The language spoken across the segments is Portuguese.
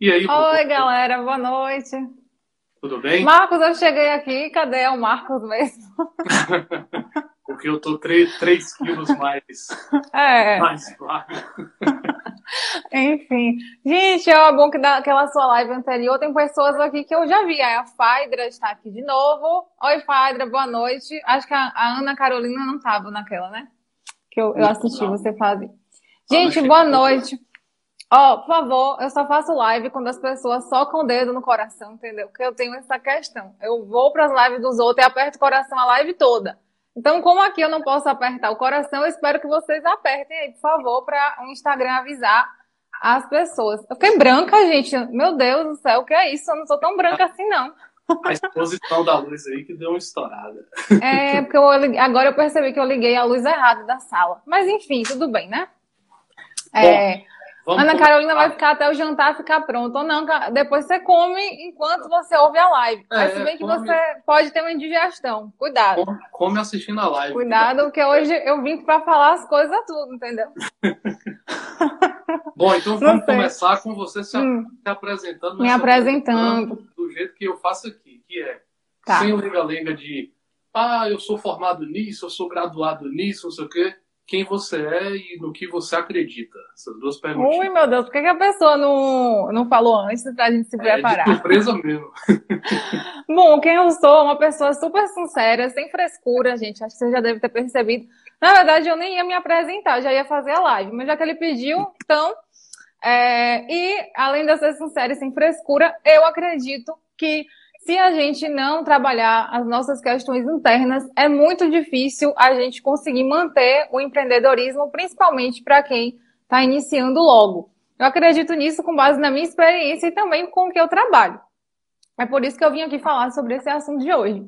E aí, Oi, galera, boa noite. Tudo bem? Marcos, eu cheguei aqui, cadê o Marcos mesmo? Porque eu tô 3, 3 quilos mais, É, mais magro. enfim. Gente, é bom que daquela sua live anterior tem pessoas aqui que eu já vi. A Faidra está aqui de novo. Oi, Faidra, boa noite. Acho que a, a Ana Carolina não estava naquela, né? Que eu, eu assisti não. você fazer. Gente, boa noite. Ó, por favor, eu só faço live quando as pessoas socam o dedo no coração, entendeu? Porque eu tenho essa questão. Eu vou para as lives dos outros e aperto o coração a live toda. Então, como aqui eu não posso apertar o coração, eu espero que vocês apertem aí, por favor, para o Instagram avisar as pessoas. Eu fiquei branca, gente. Meu Deus do céu, o que é isso? Eu não sou tão branca assim, não. A exposição da luz aí que deu uma estourada. É, porque eu, agora eu percebi que eu liguei a luz errada da sala. Mas enfim, tudo bem, né? É, Vamos Ana. Carolina vai ficar até o jantar ficar pronto. Ou não, depois você come enquanto você ouve a live. Mas É, se bem que come. você pode ter uma indigestão. Cuidado. Come- Come assistindo a live. Cuidado, porque hoje eu vim para falar as coisas tudo, entendeu? Bom, então Não vamos começar com você se, Hum. se apresentando. Me apresentando. Do jeito que eu faço aqui, que é Tá. sem o lenga-lenga de ah, eu sou formado nisso, eu sou graduado nisso, não sei o quê. Quem você é e no que você acredita. Essas duas perguntas. Ui, meu Deus, por que, que a pessoa não, não falou antes pra gente se É de preparar? surpresa mesmo. Bom, quem eu sou? Uma pessoa super sincera, sem frescura, gente. Acho que você já deve ter percebido. Na verdade, eu nem ia me apresentar, eu já ia fazer a live. Mas já que ele pediu, então. é, E além de eu ser sincera e sem frescura, eu acredito que se a gente não trabalhar as nossas questões internas, é muito difícil a gente conseguir manter o empreendedorismo, principalmente para quem está iniciando logo. Eu acredito nisso com base na minha experiência e também com o que eu trabalho. É por isso que eu vim aqui falar sobre esse assunto de hoje.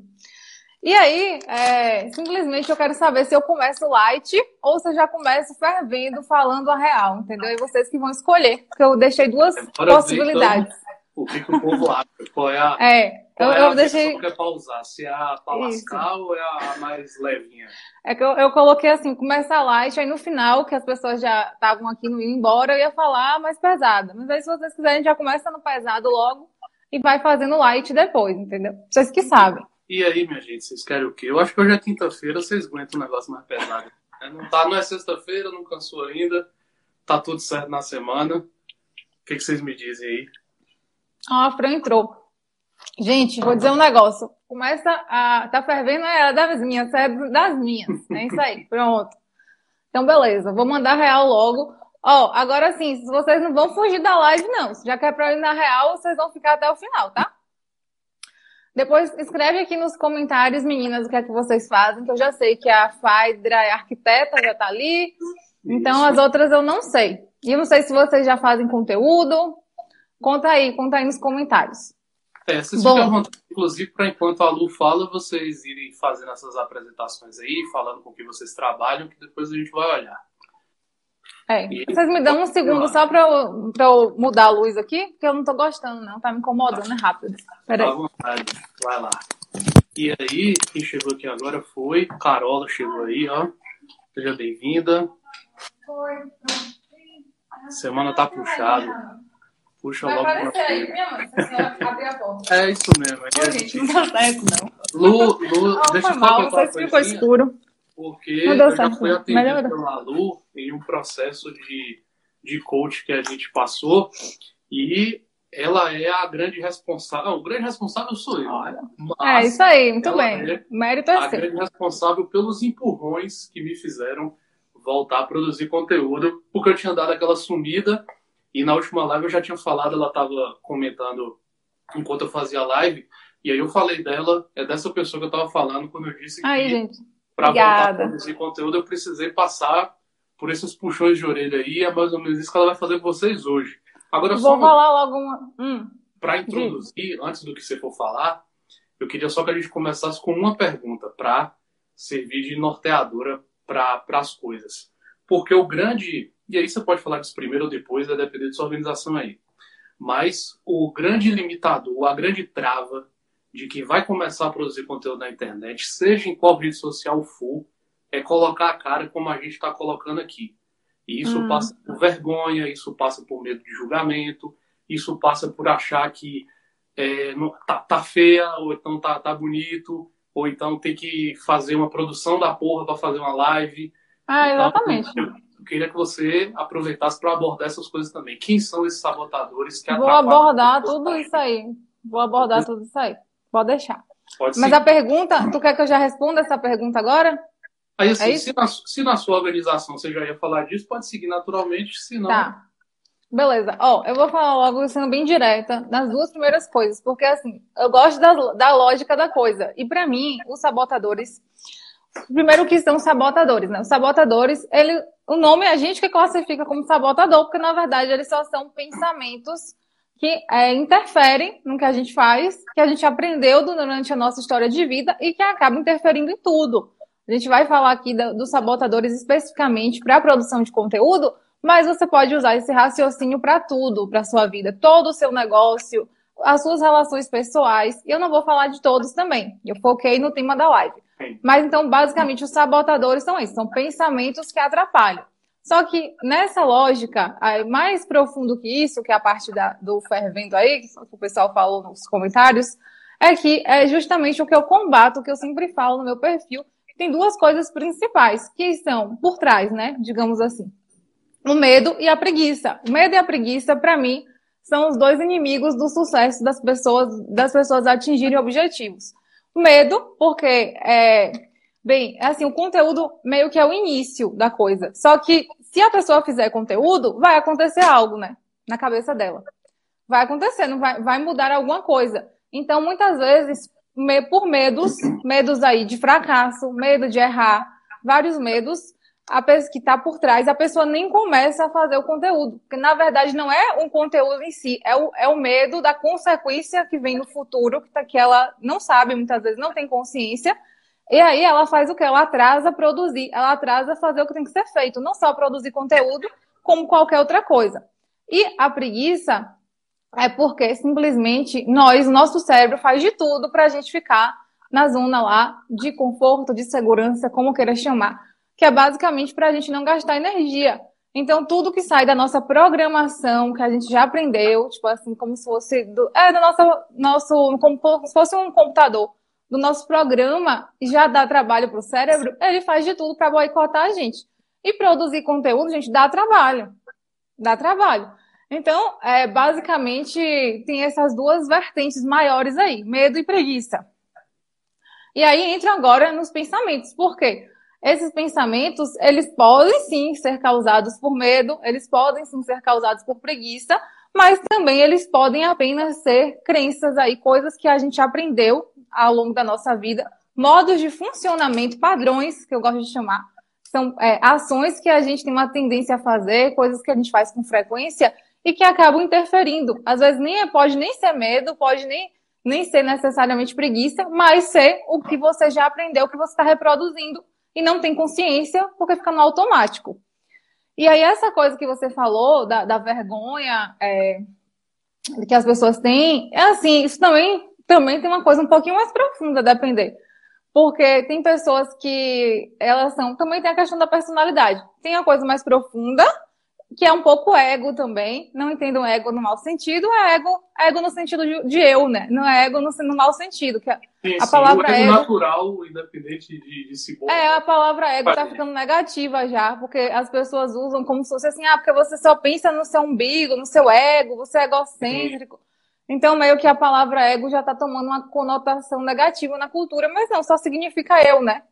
E aí, é, simplesmente eu quero saber se eu começo light ou se eu já começo fervendo, falando a real, entendeu? E vocês que vão escolher, porque eu deixei duas Agora possibilidades. O que, que o povo acha? Qual é a, É, eu, qual é eu a deixei. que é pra usar? Se é a Isso. lascar ou é a mais levinha? É que eu, eu coloquei assim, começa light, aí no final, que as pessoas já estavam aqui no ir embora, eu ia falar mais pesada. Mas aí, se vocês quiserem, já começa no pesado logo e vai fazendo light depois, entendeu? Vocês que sabem. E aí, minha gente, vocês querem o quê? Eu acho que hoje é quinta-feira, vocês aguentam um negócio mais pesado. É, Não, tá, não é sexta-feira, não cansou ainda, tá tudo certo na semana. O que, que vocês me dizem aí? Ah, a Fran entrou. Gente, vou dizer um negócio. Começa a. Tá fervendo, é das minhas, é das minhas. É isso aí, pronto. Então, beleza, vou mandar real logo. Ó, agora sim, se vocês não vão fugir da live, não. Já que é pra ir na real, vocês vão ficar até o final, tá? Depois escreve aqui nos comentários, meninas, o que é que vocês fazem, que eu já sei que a Faidra é arquiteta, já tá ali. Então, Isso. as outras eu não sei. E eu não sei se vocês já fazem conteúdo. Conta aí, conta aí nos comentários. É, vocês Bom. ficam à vontade, inclusive, para enquanto a Lu fala, vocês irem fazendo essas apresentações aí, falando com o que vocês trabalham, que depois a gente vai olhar. É, E- vocês me dão um segundo só pra eu, eu mudar a luz aqui, porque eu não tô gostando, não. Tá me incomodando, é rápido. Fica à Peraí. vontade, vai lá. E aí, quem chegou aqui agora foi Carola, chegou aí, ó. Seja bem-vinda. Semana tá puxada. Puxa Vai logo aparecer aí, mãe, se abrir a porta. É isso mesmo. É Ô, gente, não tá certo, não. Lu, Lu, Oh, deixa eu mal, só contar uma se ficou escuro. porque Não deu eu já certo, fui não. atendido Melhorou. pela Lu em um processo de, de coach que a gente passou e ela é a grande responsável. O grande responsável sou eu. Olha. É isso aí, muito bem. é Mérito é a grande responsável pelos empurrões que me fizeram voltar a produzir conteúdo, porque eu tinha dado aquela sumida e na última live eu já tinha falado, ela estava comentando enquanto eu fazia a live, e aí eu falei dela, é dessa pessoa que eu estava falando quando eu disse que para voltar a produzir conteúdo eu precisei passar por esses puxões de orelha aí, é mais ou menos isso que ela vai fazer com vocês hoje. Agora, só Vou uma falar logo uma. Hum, para introduzir, antes do que você for falar, eu queria só que a gente começasse com uma pergunta para servir de norteadora para as coisas. Porque o grande. E aí você pode falar disso primeiro ou depois, vai depender da sua organização aí. Mas o grande limitador, a grande trava de quem vai começar a produzir conteúdo na internet, seja em qual rede social for, é colocar a cara como a gente está colocando aqui. E isso Hum. passa por vergonha, isso passa por medo de julgamento, isso passa por achar que é, não, tá, tá, feia, ou então tá, tá bonito, ou então tem que fazer uma produção da porra para fazer uma live. Ah, exatamente. Então, eu, eu, queria que você aproveitasse para abordar essas coisas também. Quem são esses sabotadores que Vou abordar tudo isso aí. Vou abordar tudo isso aí. Pode deixar. Pode Mas a pergunta, tu quer que eu já responda essa pergunta agora? Aí, assim, é se, na, se, na, sua organização você já ia falar disso, pode seguir naturalmente, se não. Tá. Beleza. Ó, oh, eu vou falar logo sendo bem direta nas duas primeiras coisas, porque assim, eu gosto da, da lógica da coisa. E para mim, os sabotadores. Primeiro que são sabotadores, né? Os sabotadores, ele, o nome é a gente que classifica como sabotador, porque na verdade eles só são pensamentos que é, interferem no que a gente faz, que a gente aprendeu durante a nossa história de vida e que acabam interferindo em tudo. A gente vai falar aqui dos sabotadores especificamente para a produção de conteúdo, mas você pode usar esse raciocínio para tudo, para sua vida, todo o seu negócio, as suas relações pessoais. E eu não vou falar de todos também. Eu foquei no tema da live. Mas então, basicamente, os sabotadores são esses, são pensamentos que atrapalham. Só que nessa lógica, mais profundo que isso, que é a parte da, do fervendo aí, que o pessoal falou nos comentários, é que é justamente o que eu combato, o que eu sempre falo no meu perfil. Tem duas coisas principais que estão por trás, né? Digamos assim o medo e a preguiça. O medo e a preguiça, para mim, são os dois inimigos do sucesso das pessoas, das pessoas atingirem objetivos. Medo, porque é, bem, assim, o conteúdo meio que é o início da coisa. Só que se a pessoa fizer conteúdo, vai acontecer algo, né? Na cabeça dela. Vai acontecer, não vai, vai mudar alguma coisa. Então, muitas vezes, por medos, medos aí de fracasso, medo de errar, vários medos, a pessoa que está por trás, a pessoa nem começa a fazer o conteúdo. Porque, na verdade, não é um conteúdo em si, é o, é o medo da consequência que vem no futuro, que, tá, que ela não sabe, muitas vezes não tem consciência. E aí ela faz o que? Ela atrasa produzir, ela atrasa fazer o que tem que ser feito. Não só produzir conteúdo, como qualquer outra coisa. E a preguiça é porque simplesmente nós, nosso cérebro, faz de tudo para a gente ficar na zona lá de conforto, de segurança, como queira chamar que é basicamente para a gente não gastar energia. Então, tudo que sai da nossa programação, que a gente já aprendeu, tipo assim, como se fosse do, é, do nosso, nosso, como se fosse um computador, do nosso programa, já dá trabalho para o cérebro, ele faz de tudo para boicotar a gente. E produzir conteúdo, gente, dá trabalho. Dá trabalho. Então, é, basicamente, tem essas duas vertentes maiores aí, medo e preguiça. E aí entra agora nos pensamentos. Por quê? Esses pensamentos, eles podem sim ser causados por medo, eles podem sim ser causados por preguiça, mas também eles podem apenas ser crenças aí, coisas que a gente aprendeu ao longo da nossa vida, modos de funcionamento, padrões, que eu gosto de chamar, são é, ações que a gente tem uma tendência a fazer, coisas que a gente faz com frequência e que acabam interferindo. Às vezes nem é, pode nem ser medo, pode nem, nem ser necessariamente preguiça, mas ser o que você já aprendeu, que você está reproduzindo e não tem consciência porque fica no automático. E aí, essa coisa que você falou da, da vergonha é, que as pessoas têm, é assim, isso também, também tem uma coisa um pouquinho mais profunda, depender. Porque tem pessoas que elas são. Também tem a questão da personalidade. Tem a coisa mais profunda, que é um pouco ego também. Não entendo ego no mau sentido, é ego, ego no sentido de, de eu, né? Não é ego no, no mau sentido. Que é, sim, a sim, palavra ego natural, independente de, de se É, a palavra ego tá ficando negativa já, porque as pessoas usam como se fosse assim, ah, porque você só pensa no seu umbigo, no seu ego, você é egocêntrico. Sim. Então, meio que a palavra ego já tá tomando uma conotação negativa na cultura, mas não, só significa eu, né?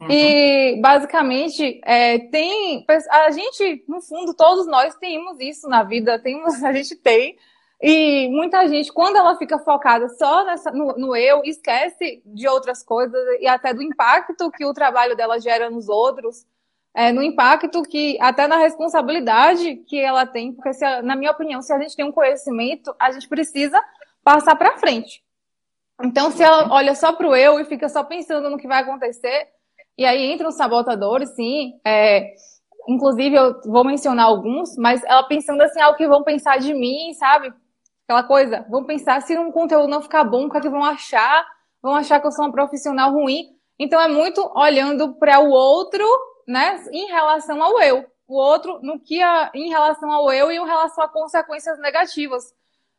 Uhum. E basicamente é, tem a gente, no fundo, todos nós temos isso na vida, temos, a gente tem. E muita gente, quando ela fica focada só nessa, no, no, eu, esquece de outras coisas e até do impacto que o trabalho dela gera nos outros, é, no impacto que, até na responsabilidade que ela tem, porque se, na minha opinião, se a gente tem um conhecimento, a gente precisa passar para frente. Então, se ela olha só para o eu e fica só pensando no que vai acontecer, e aí entram os sabotadores, sim. É, inclusive, eu vou mencionar alguns, mas ela pensando assim, ah, o que vão pensar de mim, sabe? Aquela coisa, vão pensar se um conteúdo não ficar bom, o que, é que vão achar? Vão achar que eu sou uma profissional ruim. Então, é muito olhando para o outro, né, em relação ao eu. O outro, no que a, em relação ao eu e em relação a consequências negativas.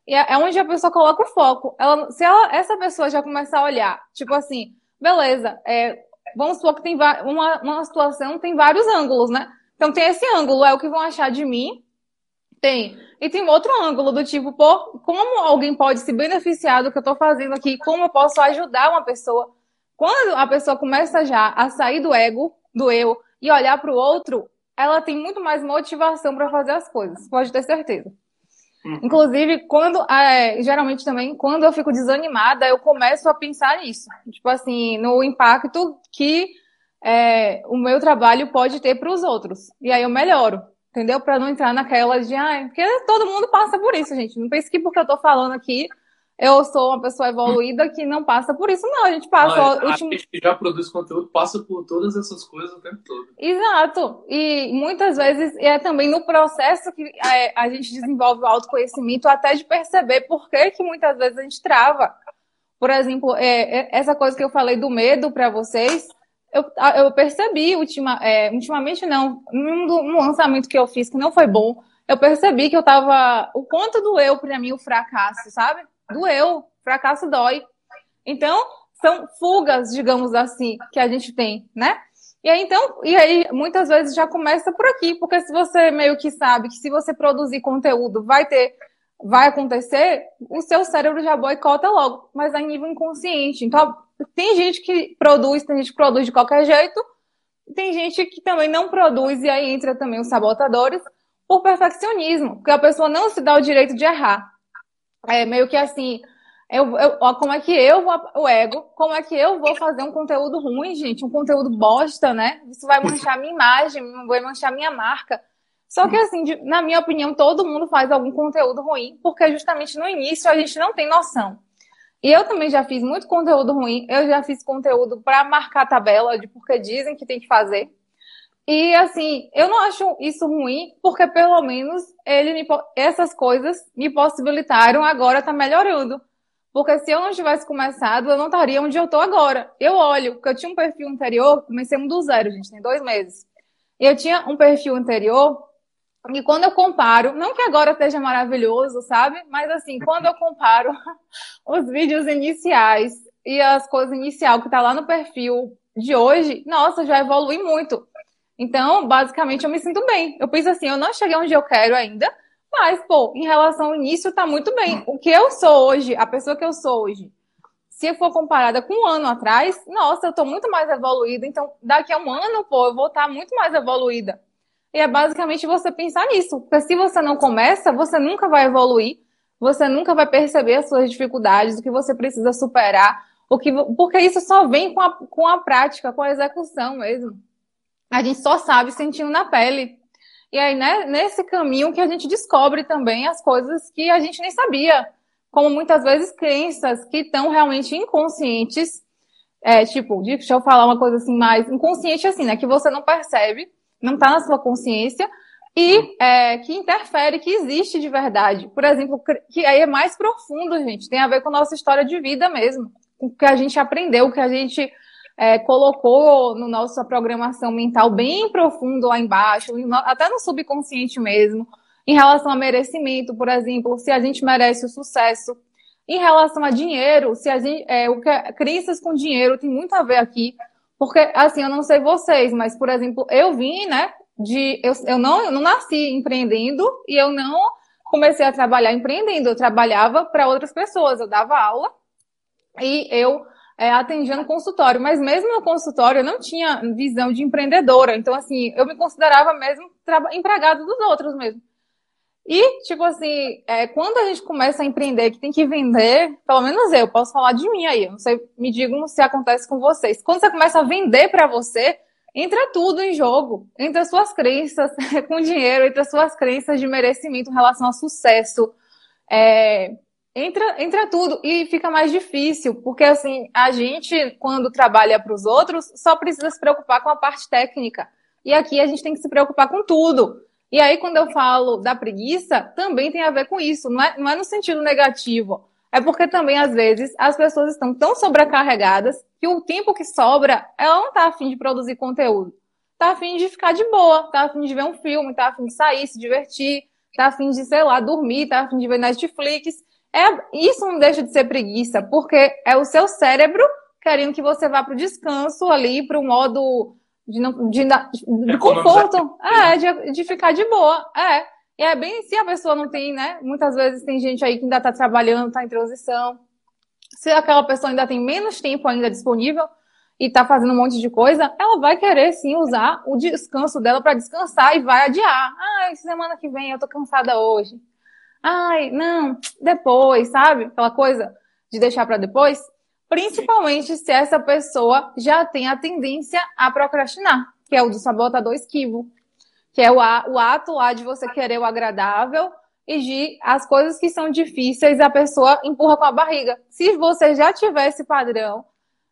E é, é onde a pessoa coloca o foco. Ela, se ela, essa pessoa já começar a olhar, tipo assim, beleza, é, vamos supor que tem uma, uma situação tem vários ângulos, né? Então tem esse ângulo, é o que vão achar de mim. Tem. E tem outro ângulo do tipo, pô, como alguém pode se beneficiar do que eu estou fazendo aqui? Como eu posso ajudar uma pessoa? Quando a pessoa começa já a sair do ego, do eu, e olhar para o outro, ela tem muito mais motivação para fazer as coisas, pode ter certeza. Uhum. Inclusive, quando é, geralmente também, quando eu fico desanimada, eu começo a pensar nisso. Tipo assim, no impacto que é, o meu trabalho pode ter para os outros. E aí eu melhoro, entendeu? Para não entrar naquela de, ah, porque todo mundo passa por isso, gente. Não pense que porque eu tô falando aqui, eu sou uma pessoa evoluída que não passa por isso, não. A gente passa. Ah, último... A gente que já produz conteúdo passa por todas essas coisas o tempo todo. Exato. E muitas vezes é também no processo que é, a gente desenvolve o autoconhecimento, até de perceber por que, que muitas vezes a gente trava. Por exemplo, é, é essa coisa que eu falei do medo para vocês, eu, eu percebi ultima, é, ultimamente não, num, num lançamento que eu fiz que não foi bom, eu percebi que eu tava. O quanto doeu para mim o fracasso, sabe? Doeu, fracasso dói. Então, são fugas, digamos assim, que a gente tem, né? E aí, então, e aí, muitas vezes já começa por aqui, porque se você meio que sabe que se você produzir conteúdo vai ter, vai acontecer, o seu cérebro já boicota logo, mas a nível inconsciente. Então, tem gente que produz, tem gente que produz de qualquer jeito, tem gente que também não produz, e aí entra também os sabotadores, por perfeccionismo, porque a pessoa não se dá o direito de errar é meio que assim, eu, eu, como é que eu vou, o ego, como é que eu vou fazer um conteúdo ruim, gente? Um conteúdo bosta, né? Isso vai manchar minha imagem, vai manchar minha marca. Só que, assim, de, na minha opinião, todo mundo faz algum conteúdo ruim, porque justamente no início a gente não tem noção. E eu também já fiz muito conteúdo ruim, eu já fiz conteúdo para marcar tabela de porque dizem que tem que fazer. E assim, eu não acho isso ruim, porque pelo menos ele me, essas coisas me possibilitaram agora estar tá melhorando. Porque se eu não tivesse começado, eu não estaria onde eu estou agora. Eu olho, porque eu tinha um perfil anterior, comecei do zero, gente, tem dois meses. E eu tinha um perfil anterior, e quando eu comparo, não que agora esteja maravilhoso, sabe? Mas assim, quando eu comparo os vídeos iniciais e as coisas inicial que está lá no perfil de hoje, nossa, já evolui muito. Então, basicamente, eu me sinto bem. Eu penso assim, eu não cheguei onde eu quero ainda, mas, pô, em relação ao início, tá muito bem. O que eu sou hoje, a pessoa que eu sou hoje, se for comparada com um ano atrás, nossa, eu tô muito mais evoluída. Então, daqui a um ano, pô, eu vou estar tá muito mais evoluída. E é basicamente você pensar nisso. Porque se você não começa, você nunca vai evoluir. Você nunca vai perceber as suas dificuldades, o que você precisa superar. O que, porque isso só vem com a, com a prática, com a execução mesmo a gente só sabe sentindo na pele. E aí, né, nesse caminho que a gente descobre também as coisas que a gente nem sabia. Como muitas vezes crenças que estão realmente inconscientes. É, tipo, deixa eu falar uma coisa assim mais inconsciente assim, né? Que você não percebe, não está na sua consciência e é, que interfere, que existe de verdade. Por exemplo, que aí é mais profundo, gente. Tem a ver com nossa história de vida mesmo. Com o que a gente aprendeu, o que a gente é, colocou no nossa programação mental bem profundo lá embaixo, até no subconsciente mesmo, em relação a merecimento, por exemplo, se a gente merece o sucesso. Em relação a dinheiro, se a gente, é, o que, crenças com dinheiro tem muito a ver aqui, porque, assim, eu não sei vocês, mas, por exemplo, eu vim, né, de, eu, eu não, eu não nasci empreendendo e eu não comecei a trabalhar empreendendo, eu trabalhava para outras pessoas, eu dava aula e eu é, atendia no consultório, mas mesmo no consultório eu não tinha visão de empreendedora. Então, assim, eu me considerava mesmo empregada dos outros mesmo. E, tipo assim, é, quando a gente começa a empreender, que tem que vender, pelo menos eu, posso falar de mim aí, não sei, me digam se acontece com vocês. Quando você começa a vender para você, entra tudo em jogo. Entra suas crenças com dinheiro, entra suas crenças de merecimento em relação ao sucesso. É, entra, entra tudo e fica mais difícil, porque assim, a gente, quando trabalha para os outros, só precisa se preocupar com a parte técnica. E aqui a gente tem que se preocupar com tudo. E aí, quando eu falo da preguiça, também tem a ver com isso. Não é, não é no sentido negativo. É porque também, às vezes, as pessoas estão tão sobrecarregadas que o tempo que sobra, ela não está afim de produzir conteúdo. Está afim de ficar de boa, está afim de ver um filme, está afim de sair, se divertir, está afim de, sei lá, dormir, está afim de ver Netflix. É, isso não deixa de ser preguiça, porque é o seu cérebro querendo que você vá para o descanso ali, para o modo de, não, de, de conforto, é, de, de ficar de boa. É. E é bem se a pessoa não tem, né? Muitas vezes tem gente aí que ainda está trabalhando, está em transição. Se aquela pessoa ainda tem menos tempo ainda disponível e está fazendo um monte de coisa, ela vai querer sim usar o descanso dela para descansar e vai adiar. Ah, semana que vem eu tô cansada hoje. Ai, não, depois, sabe? Aquela coisa de deixar para depois. Principalmente se essa pessoa já tem a tendência a procrastinar, que é o do sabotador esquivo, que é o, o ato lá de você querer o agradável e de as coisas que são difíceis a pessoa empurra com a barriga. Se você já tiver esse padrão,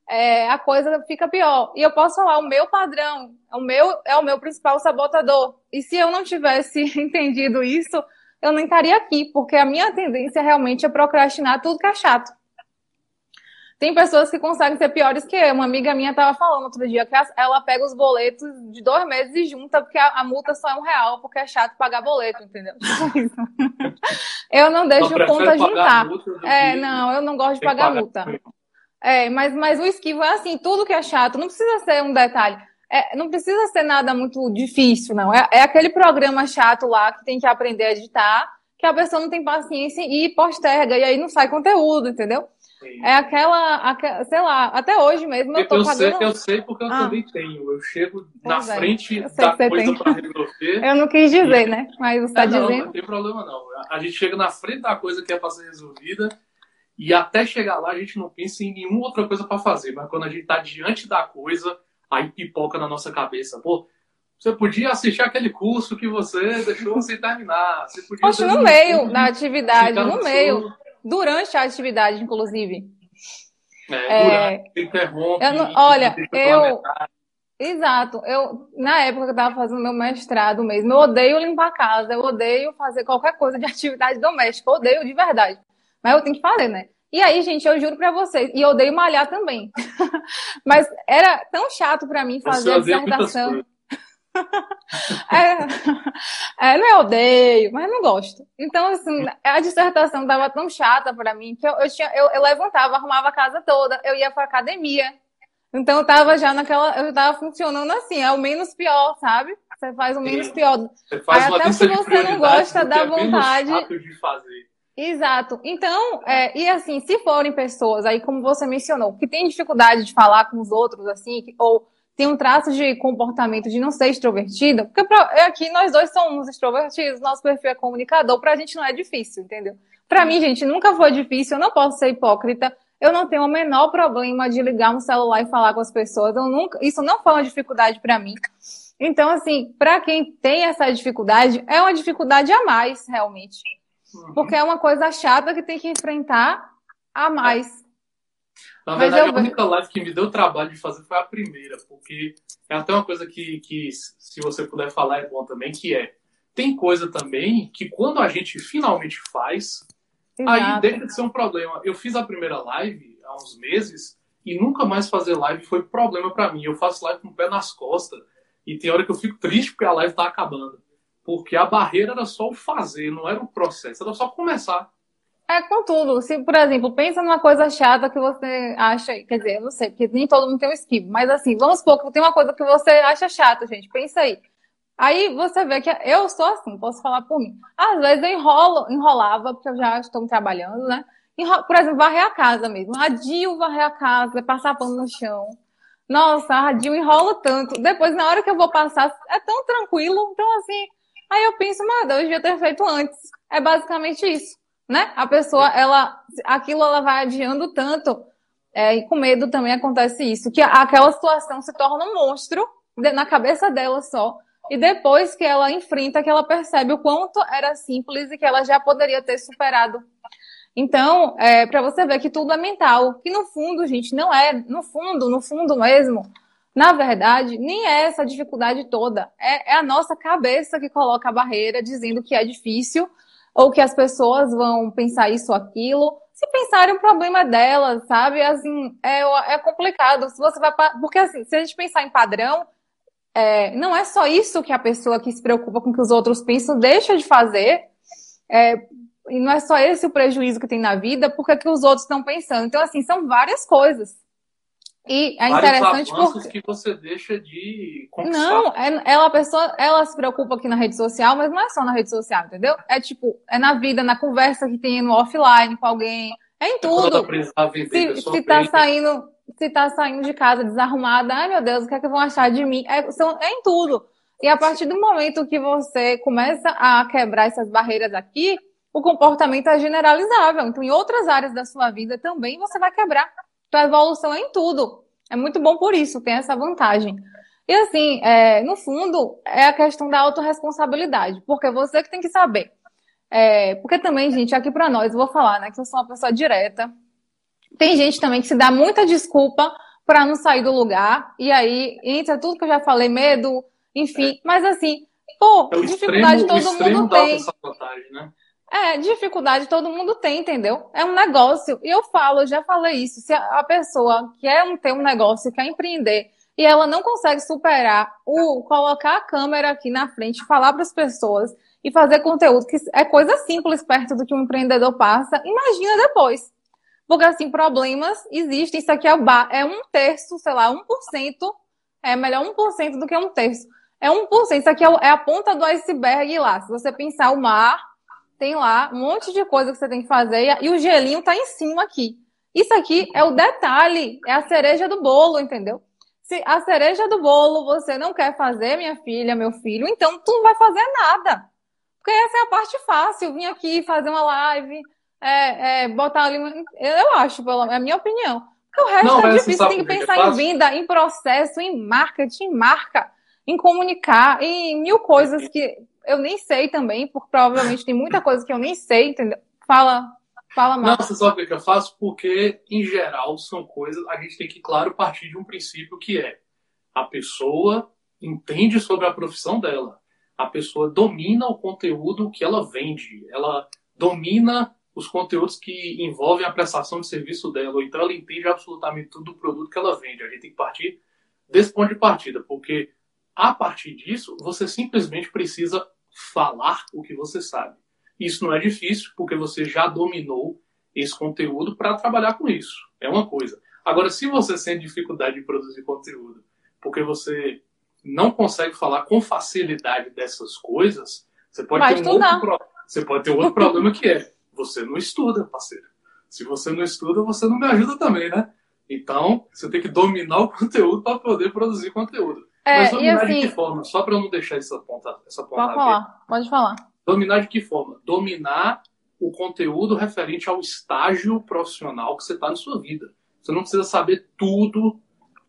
é, a coisa fica pior. E eu posso falar, o meu padrão, o meu é o meu principal sabotador. E se eu não tivesse entendido isso, eu nem estaria aqui, porque a minha tendência realmente é procrastinar tudo que é chato. Tem pessoas que conseguem ser piores que eu. Uma amiga minha estava falando outro dia que ela pega os boletos de dois meses e junta, porque a, a multa só é um real, porque é chato pagar boleto, entendeu? eu não deixo não, conta juntar. É, não, eu não gosto de pagar, pagar multa. É, mas, mas o esquivo é assim, tudo que é chato, não precisa ser um detalhe. É, não precisa ser nada muito difícil, não. É, é aquele programa chato lá que tem que aprender a editar, que a pessoa não tem paciência e posterga, e aí não sai conteúdo, entendeu? Sim. É aquela, aquela, sei lá, até hoje mesmo eu tô eu pagando... Sei, eu sei porque eu ah. também tenho. Eu chego na é. frente da coisa para resolver. Eu não quis dizer, e... né? Mas você está é, dizendo. Não, não tem problema não. A gente chega na frente da coisa que é para ser resolvida e até chegar lá a gente não pensa em nenhuma outra coisa para fazer. Mas quando a gente está diante da coisa, aí pipoca na nossa cabeça. Pô, você podia assistir aquele curso que você deixou sem terminar. Você podia Poxa, no meio da atividade, no meio. Durante a atividade, inclusive. É, é interrompe. Eu não, olha, eu. Exato. Eu, na época que eu estava fazendo meu mestrado mesmo, eu odeio limpar a casa, eu odeio fazer qualquer coisa de atividade doméstica, eu odeio de verdade. Mas eu tenho que fazer, né? E aí, gente, eu juro pra vocês, e eu odeio malhar também. Mas era tão chato para mim fazer a dissertação. é, é, não eu odeio, mas não gosto. Então, assim, a dissertação tava tão chata para mim que eu, eu, tinha, eu, eu, levantava, arrumava a casa toda, eu ia pra academia. Então, eu tava já naquela. Eu tava funcionando assim, é o menos pior, sabe? Você faz o menos pior. Você faz Aí, até se você não gosta, dá é vontade. de fazer. Exato. Então, é, e assim, se forem pessoas, aí como você mencionou, que tem dificuldade de falar com os outros, assim, ou tem um traço de comportamento de não ser extrovertido, porque pra, é aqui nós dois somos extrovertidos, nosso perfil é comunicador, pra gente não é difícil, entendeu? Pra mim, gente, nunca foi difícil, eu não posso ser hipócrita, eu não tenho o menor problema de ligar um celular e falar com as pessoas, eu nunca, isso não foi uma dificuldade para mim. Então, assim, para quem tem essa dificuldade, é uma dificuldade a mais, realmente. Uhum. Porque é uma coisa chata que tem que enfrentar a mais. Na verdade, eu... a única live que me deu trabalho de fazer foi a primeira, porque é até uma coisa que, que, se você puder falar, é bom também, que é, tem coisa também que quando a gente finalmente faz, Exato. aí deixa de ser um problema. Eu fiz a primeira live há uns meses e nunca mais fazer live foi problema para mim. Eu faço live com o pé nas costas e tem hora que eu fico triste porque a live tá acabando. Porque a barreira era só o fazer, não era o processo, era só começar. É com tudo. Se, por exemplo, pensa numa coisa chata que você acha, quer dizer, eu não sei, porque nem todo mundo tem um esquivo, mas assim, vamos supor que tem uma coisa que você acha chata, gente, pensa aí. Aí você vê que eu sou assim, posso falar por mim. Às vezes eu enrolo, enrolava, porque eu já estou trabalhando, né? Por exemplo, varrer a casa mesmo. Adio varrer a casa, passar pano no chão. Nossa, adio enrolo tanto. Depois, na hora que eu vou passar, é tão tranquilo. Então, assim, aí eu penso, meu Deus, eu devia ter feito antes. É basicamente isso né? A pessoa, ela, aquilo ela vai adiando tanto, é, e com medo também acontece isso, que aquela situação se torna um monstro na cabeça dela só, e depois que ela enfrenta, que ela percebe o quanto era simples e que ela já poderia ter superado. Então, é, para você ver que tudo é mental, que no fundo, gente, não é, no fundo, no fundo mesmo, na verdade, nem é essa dificuldade toda. É, é a nossa cabeça que coloca a barreira, dizendo que é difícil, ou que as pessoas vão pensar isso ou aquilo. Se pensarem, o problema é delas, sabe? Assim, é, é complicado. Se você vai. Porque assim, se a gente pensar em padrão, é, não é só isso que a pessoa que se preocupa com o que os outros pensam deixa de fazer. É, e não é só esse o prejuízo que tem na vida, porque que os outros estão pensando. Então, assim, são várias coisas. E é interessante porque que você deixa de conquistar. Não, é, ela a pessoa, ela se preocupa aqui na rede social, mas não é só na rede social, entendeu? É tipo, é na vida, na conversa que tem no offline com alguém, é em é tudo. Se, se tá saindo, se tá saindo de casa desarrumada, ai meu Deus, o que é que vão achar de mim? É, são, é em tudo. E a partir do momento que você começa a quebrar essas barreiras aqui, o comportamento é generalizável. Então, em outras áreas da sua vida também você vai quebrar. Então, a evolução é em tudo. É muito bom por isso, tem essa vantagem. E assim, é, no fundo, é a questão da autorresponsabilidade, porque você que tem que saber. É, porque também, gente, aqui para nós, eu vou falar, né, que eu sou uma pessoa direta. Tem gente também que se dá muita desculpa para não sair do lugar, e aí entra tudo que eu já falei, medo, enfim. Mas assim, pô, é dificuldade extremo, todo mundo tem. Né? É, dificuldade todo mundo tem, entendeu? É um negócio. E eu falo, eu já falei isso. Se a pessoa quer um, ter um negócio, quer empreender, e ela não consegue superar o colocar a câmera aqui na frente, falar para as pessoas e fazer conteúdo, que é coisa simples perto do que um empreendedor passa, imagina depois. Porque, assim, problemas existem. Isso aqui é, é um terço, sei lá, 1%. É melhor 1% do que um terço. É 1%. Isso aqui é, é a ponta do iceberg lá. Se você pensar o mar, tem lá um monte de coisa que você tem que fazer e o gelinho tá em cima aqui. Isso aqui é o detalhe, é a cereja do bolo, entendeu? Se a cereja do bolo você não quer fazer, minha filha, meu filho, então tu não vai fazer nada. Porque essa é a parte fácil, vir aqui fazer uma live, é, é, botar ali. Eu acho, pela é a minha opinião. Porque o resto não, é difícil, tem que é pensar é em venda, em processo, em marketing, em marca, em comunicar, em mil coisas que eu nem sei também, porque provavelmente tem muita coisa que eu nem sei, entendeu? Fala, fala mais. Não, você sabe o que eu faço? Porque, em geral, são coisas. A gente tem que, claro, partir de um princípio que é a pessoa entende sobre a profissão dela. A pessoa domina o conteúdo que ela vende. Ela domina os conteúdos que envolvem a prestação de serviço dela. Então ela entende absolutamente tudo do produto que ela vende. A gente tem que partir desse ponto de partida, porque a partir disso, você simplesmente precisa falar o que você sabe. Isso não é difícil, porque você já dominou esse conteúdo para trabalhar com isso. É uma coisa. Agora, se você sente dificuldade de produzir conteúdo, porque você não consegue falar com facilidade dessas coisas, você pode, ter um, outro, você pode ter outro problema que é você não estuda, parceiro. Se você não estuda, você não me ajuda também, né? Então, você tem que dominar o conteúdo para poder produzir conteúdo. É, Mas dominar assim, de que forma? Só para eu não deixar essa ponta, essa ponta Pode falar, pode falar. Dominar de que forma? Dominar o conteúdo referente ao estágio profissional que você está na sua vida. Você não precisa saber tudo.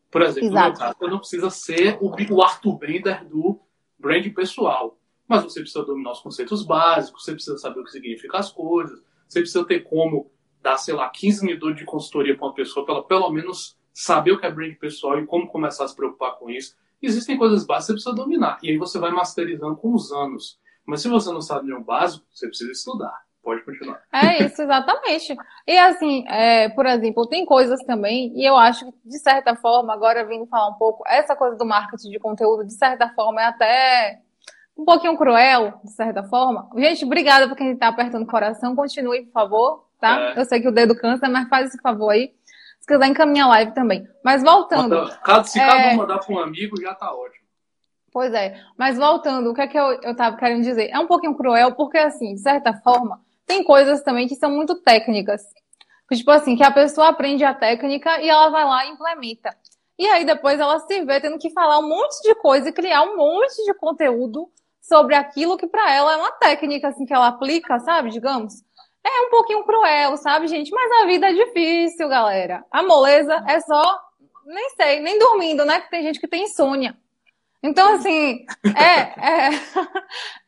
Por exemplo, Exato. no meu caso, você não precisa ser o, o Arthur Bender do branding pessoal. Mas você precisa dominar os conceitos básicos, você precisa saber o que significa as coisas, você precisa ter como dar, sei lá, 15 minutos de consultoria para uma pessoa, para ela pelo menos saber o que é branding pessoal e como começar a se preocupar com isso existem coisas básicas que você precisa dominar. E aí você vai masterizando com os anos. Mas se você não sabe nenhum básico, você precisa estudar. Pode continuar. É isso, exatamente. E assim, é, por exemplo, tem coisas também, e eu acho que, de certa forma, agora vindo falar um pouco, essa coisa do marketing de conteúdo, de certa forma, é até um pouquinho cruel, de certa forma. Gente, obrigada por quem está apertando o coração. Continue, por favor, tá? É. Eu sei que o dedo cansa, mas faz esse favor aí quiser encaminhar a live também. Mas voltando. se cada é... um mandar para um amigo, já tá ótimo. Pois é. Mas voltando, o que é que eu, eu tava querendo dizer? É um pouquinho cruel, porque, assim, de certa forma, tem coisas também que são muito técnicas. Tipo assim, que a pessoa aprende a técnica e ela vai lá e implementa. E aí depois ela se vê tendo que falar um monte de coisa e criar um monte de conteúdo sobre aquilo que para ela é uma técnica assim que ela aplica, sabe, digamos. É um pouquinho cruel, sabe, gente? Mas a vida é difícil, galera. A moleza é só, nem sei, nem dormindo, né? Que tem gente que tem insônia. Então, assim, é, é,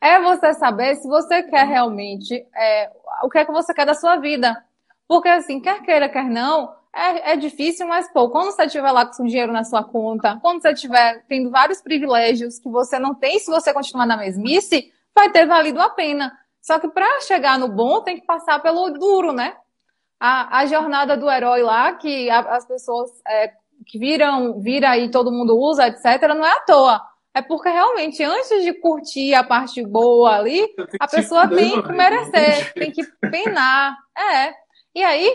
é você saber se você quer realmente é, o que é que você quer da sua vida. Porque, assim, quer queira, quer não, é, é difícil, mas, pô, quando você estiver lá com dinheiro na sua conta, quando você estiver tendo vários privilégios que você não tem, se você continuar na mesmice, vai ter valido a pena. Só que para chegar no bom tem que passar pelo duro, né? A, a jornada do herói lá, que a, as pessoas é, que viram, vira e todo mundo usa, etc., não é à toa. É porque realmente, antes de curtir a parte boa ali, a pessoa tem que merecer, tem que penar. É. E aí,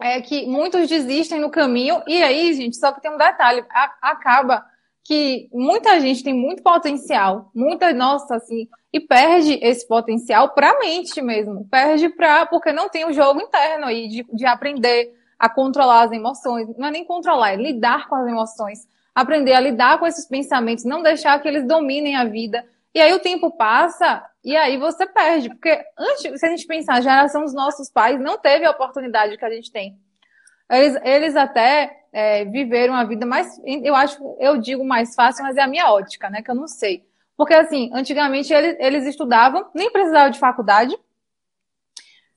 é que muitos desistem no caminho, e aí, gente, só que tem um detalhe, a, acaba que muita gente tem muito potencial, muita, nossa, assim, e perde esse potencial para a mente mesmo, perde para porque não tem o um jogo interno aí de, de aprender a controlar as emoções, não é nem controlar, é lidar com as emoções, aprender a lidar com esses pensamentos, não deixar que eles dominem a vida. E aí o tempo passa e aí você perde, porque antes, se a gente pensar, a geração dos nossos pais não teve a oportunidade que a gente tem. Eles, eles até é, viveram a vida mais, eu acho, eu digo mais fácil, mas é a minha ótica, né? Que eu não sei. Porque assim, antigamente eles, eles estudavam, nem precisavam de faculdade.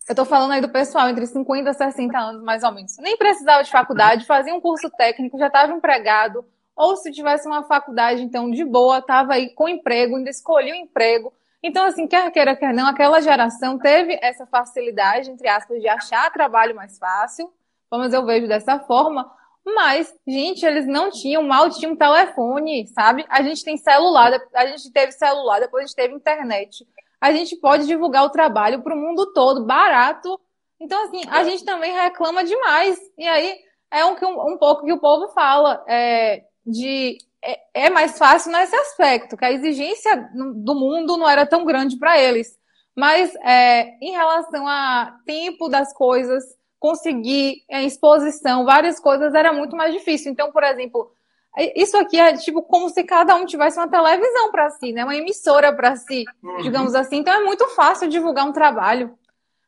Eu estou falando aí do pessoal entre 50 e 60 anos, mais ou menos. Nem precisava de faculdade, fazia um curso técnico, já estava empregado. Ou se tivesse uma faculdade, então, de boa, estava aí com emprego, ainda escolhia o emprego. Então, assim, quer queira, quer não, aquela geração teve essa facilidade, entre aspas, de achar trabalho mais fácil, mas eu vejo dessa forma. Mas, gente, eles não tinham, mal tinham telefone, sabe? A gente tem celular, a gente teve celular, depois a gente teve internet. A gente pode divulgar o trabalho para o mundo todo, barato. Então, assim, a gente também reclama demais. E aí, é um, um, um pouco que o povo fala, é, de é, é mais fácil nesse aspecto, que a exigência do mundo não era tão grande para eles. Mas é, em relação a tempo das coisas, conseguir é, exposição, várias coisas, era muito mais difícil. Então, por exemplo, é, isso aqui é tipo como se cada um tivesse uma televisão para si, né? Uma emissora para si, uhum. digamos assim. Então é muito fácil divulgar um trabalho.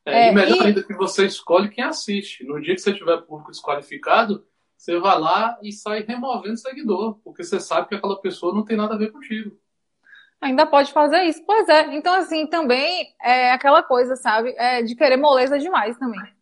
É, é, e melhor e... ainda que você escolhe quem assiste. No dia que você tiver público desqualificado, você vai lá e sai removendo seguidor, porque você sabe que aquela pessoa não tem nada a ver contigo. Ainda pode fazer isso. Pois é. Então, assim, também é aquela coisa, sabe? É de querer moleza demais também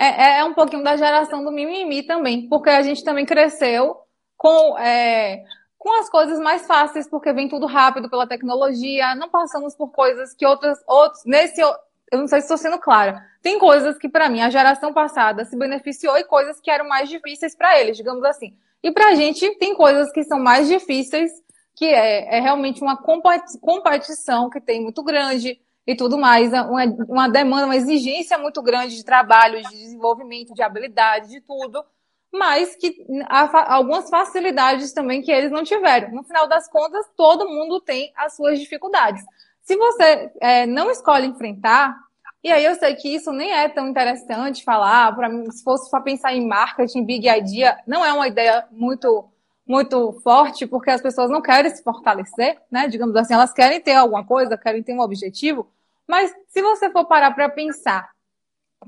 é, é, é um pouquinho da geração do mimimi também, porque a gente também cresceu com, é, com as coisas mais fáceis, porque vem tudo rápido pela tecnologia, não passamos por coisas que outras, outros, nesse, eu não sei se estou sendo clara, tem coisas que para mim a geração passada se beneficiou e coisas que eram mais difíceis para eles, digamos assim. E para a gente tem coisas que são mais difíceis, que é, é realmente uma competição que tem muito grande, e tudo mais, uma, uma demanda, uma exigência muito grande de trabalho, de desenvolvimento, de habilidade, de tudo, mas que há algumas facilidades também que eles não tiveram. No final das contas, todo mundo tem as suas dificuldades. Se você é, não escolhe enfrentar, e aí eu sei que isso nem é tão interessante falar, para mim, se fosse para pensar em marketing, big idea, não é uma ideia muito muito forte, porque as pessoas não querem se fortalecer, né? Digamos assim, elas querem ter alguma coisa, querem ter um objetivo, mas se você for parar para pensar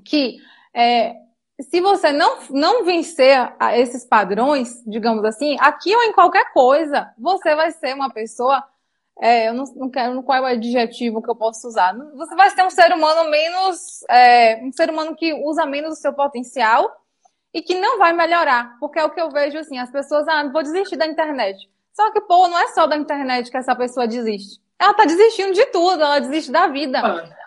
que é, se você não, não vencer esses padrões, digamos assim, aqui ou em qualquer coisa, você vai ser uma pessoa. É, eu não, não quero qual é o adjetivo que eu posso usar. Você vai ser um ser humano menos. É, um ser humano que usa menos o seu potencial e que não vai melhorar. Porque é o que eu vejo assim, as pessoas, ah, vou desistir da internet. Só que, pô, não é só da internet que essa pessoa desiste. Ela tá desistindo de tudo, ela desiste da vida. Ah.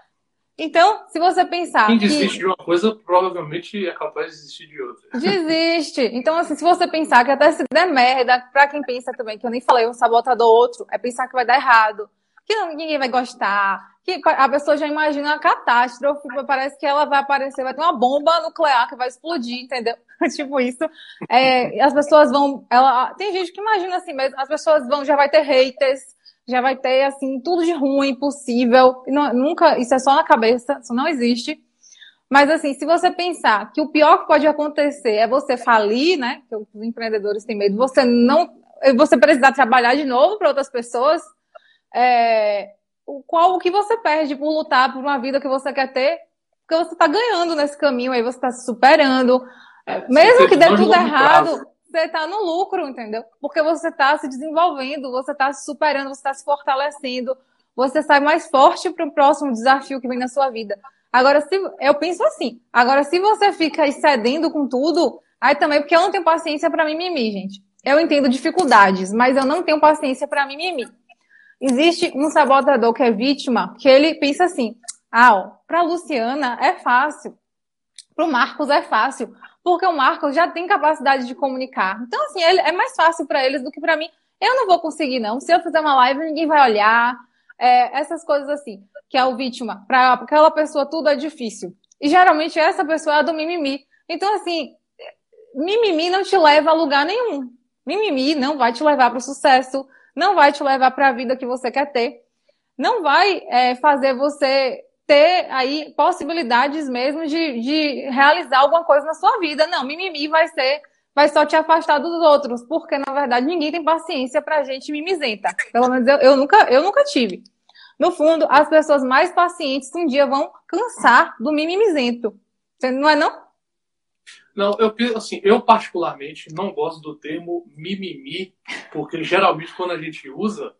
Então, se você pensar. Quem desiste que... de uma coisa, provavelmente é capaz de desistir de outra. Desiste. Então, assim, se você pensar que até se der merda, pra quem pensa também, que eu nem falei, um sabotador outro, é pensar que vai dar errado, que não, ninguém vai gostar, que a pessoa já imagina a catástrofe, parece que ela vai aparecer, vai ter uma bomba nuclear que vai explodir, entendeu? tipo isso. É, as pessoas vão. Ela, tem gente que imagina assim mesmo, as pessoas vão, já vai ter haters já vai ter, assim, tudo de ruim possível. Não, nunca, isso é só na cabeça, isso não existe. Mas, assim, se você pensar que o pior que pode acontecer é você falir, né? Que os empreendedores têm medo, você não, você precisar trabalhar de novo para outras pessoas, é, o, qual o que você perde por lutar por uma vida que você quer ter? Porque você está ganhando nesse caminho aí, você está se superando. É, mesmo que dê tudo errado, prazo você está no lucro, entendeu? Porque você está se desenvolvendo, você está se superando, você está se fortalecendo, você sai mais forte para o próximo desafio que vem na sua vida. Agora, se eu penso assim, agora se você fica excedendo com tudo, aí também, porque eu não tenho paciência para mimimi, gente. Eu entendo dificuldades, mas eu não tenho paciência para mimimi. Existe um sabotador que é vítima, que ele pensa assim: ah, para Luciana é fácil, para o Marcos é fácil, porque o Marcos já tem capacidade de comunicar. Então, assim, é mais fácil para eles do que para mim. Eu não vou conseguir, não. Se eu fizer uma live, ninguém vai olhar. É, essas coisas assim, que é o vítima. Para aquela pessoa, tudo é difícil. E geralmente essa pessoa é a do mimimi. Então, assim, mimimi não te leva a lugar nenhum. Mimimi não vai te levar para o sucesso, não vai te levar para a vida que você quer ter, não vai é, fazer você ter aí possibilidades mesmo de, de realizar alguma coisa na sua vida. Não, mimimi vai ser, vai só te afastar dos outros, porque na verdade ninguém tem paciência pra gente mimizenta. Pelo menos eu, eu nunca, eu nunca tive. No fundo, as pessoas mais pacientes um dia vão cansar do mimimizento. Não é não? Não, eu assim, eu particularmente não gosto do termo mimimi, porque geralmente quando a gente usa,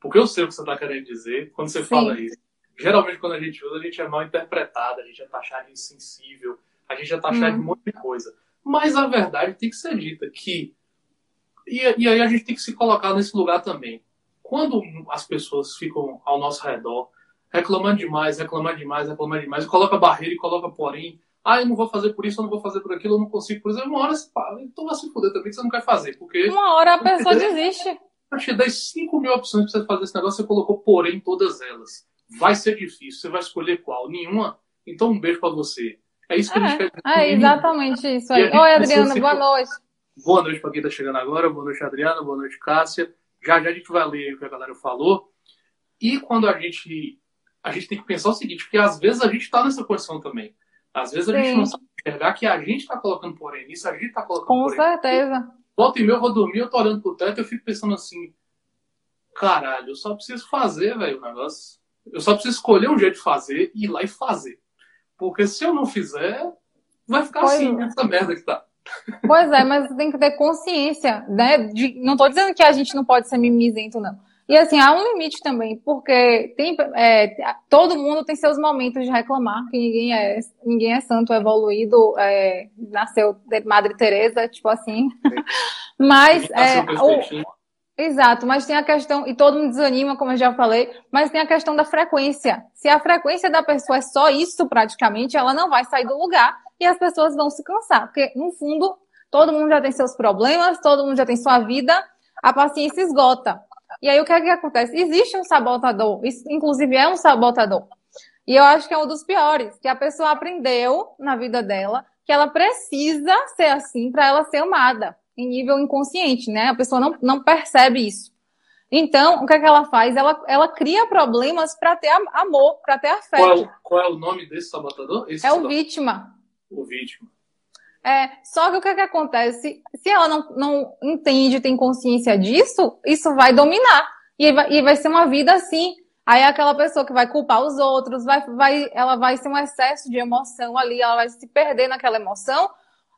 porque eu sei o que você está querendo dizer, quando você Sim. fala isso, geralmente quando a gente usa, a gente é mal interpretado, a gente é taxado de insensível, a gente é taxado hum. de um monte de coisa. Mas a verdade tem que ser dita que. E, e aí a gente tem que se colocar nesse lugar também. Quando as pessoas ficam ao nosso redor reclamando demais, reclamando demais, reclamando demais, coloca barreira e coloca porém, ah, eu não vou fazer por isso, eu não vou fazer por aquilo, eu não consigo por isso. Uma hora você fala, então vai se fuder também que você não quer fazer. Porque. Uma hora a pessoa desiste. Eu te dei 5 mil opções pra você fazer esse negócio, você colocou porém todas elas. Vai ser difícil, você vai escolher qual? Nenhuma? Então um beijo pra você. É isso que é, a gente quer dizer. É exatamente isso aí. Oi, Adriana, boa noite. Boa noite pra quem tá chegando agora. Boa noite, Adriana. Boa noite, Cássia. Já já a gente vai ler o que a galera falou. E quando a gente. A gente tem que pensar o seguinte, porque às vezes a gente tá nessa posição também. Às vezes a Sim. gente não sabe enxergar que a gente está colocando porém nisso, a gente está colocando Com certeza. Volta e meia eu vou dormir, eu tô olhando pro teto e eu fico pensando assim, caralho, eu só preciso fazer, velho, o negócio. Eu só preciso escolher um jeito de fazer e ir lá e fazer. Porque se eu não fizer, vai ficar pois assim, é. essa merda que tá. Pois é, mas tem que ter consciência, né? De, não tô dizendo que a gente não pode ser mimizento, não. E assim, há um limite também, porque tem, é, todo mundo tem seus momentos de reclamar, que ninguém é, ninguém é santo, evoluído, é, nasceu de Madre Teresa, tipo assim. mas é, o, Exato, mas tem a questão, e todo mundo desanima, como eu já falei, mas tem a questão da frequência. Se a frequência da pessoa é só isso praticamente, ela não vai sair do lugar e as pessoas vão se cansar. Porque, no fundo, todo mundo já tem seus problemas, todo mundo já tem sua vida, a paciência esgota. E aí o que é que acontece? Existe um sabotador, isso inclusive é um sabotador. E eu acho que é um dos piores, que a pessoa aprendeu na vida dela que ela precisa ser assim para ela ser amada, em nível inconsciente, né? A pessoa não, não percebe isso. Então, o que é que ela faz? Ela, ela cria problemas para ter amor, para ter afeto. Qual, qual, é o nome desse sabotador? Esse é sabotador. o vítima. O vítima. É, só que o que, é que acontece? Se ela não, não entende, tem consciência disso, isso vai dominar. E vai, e vai ser uma vida assim. Aí é aquela pessoa que vai culpar os outros, vai, vai, ela vai ser um excesso de emoção ali, ela vai se perder naquela emoção.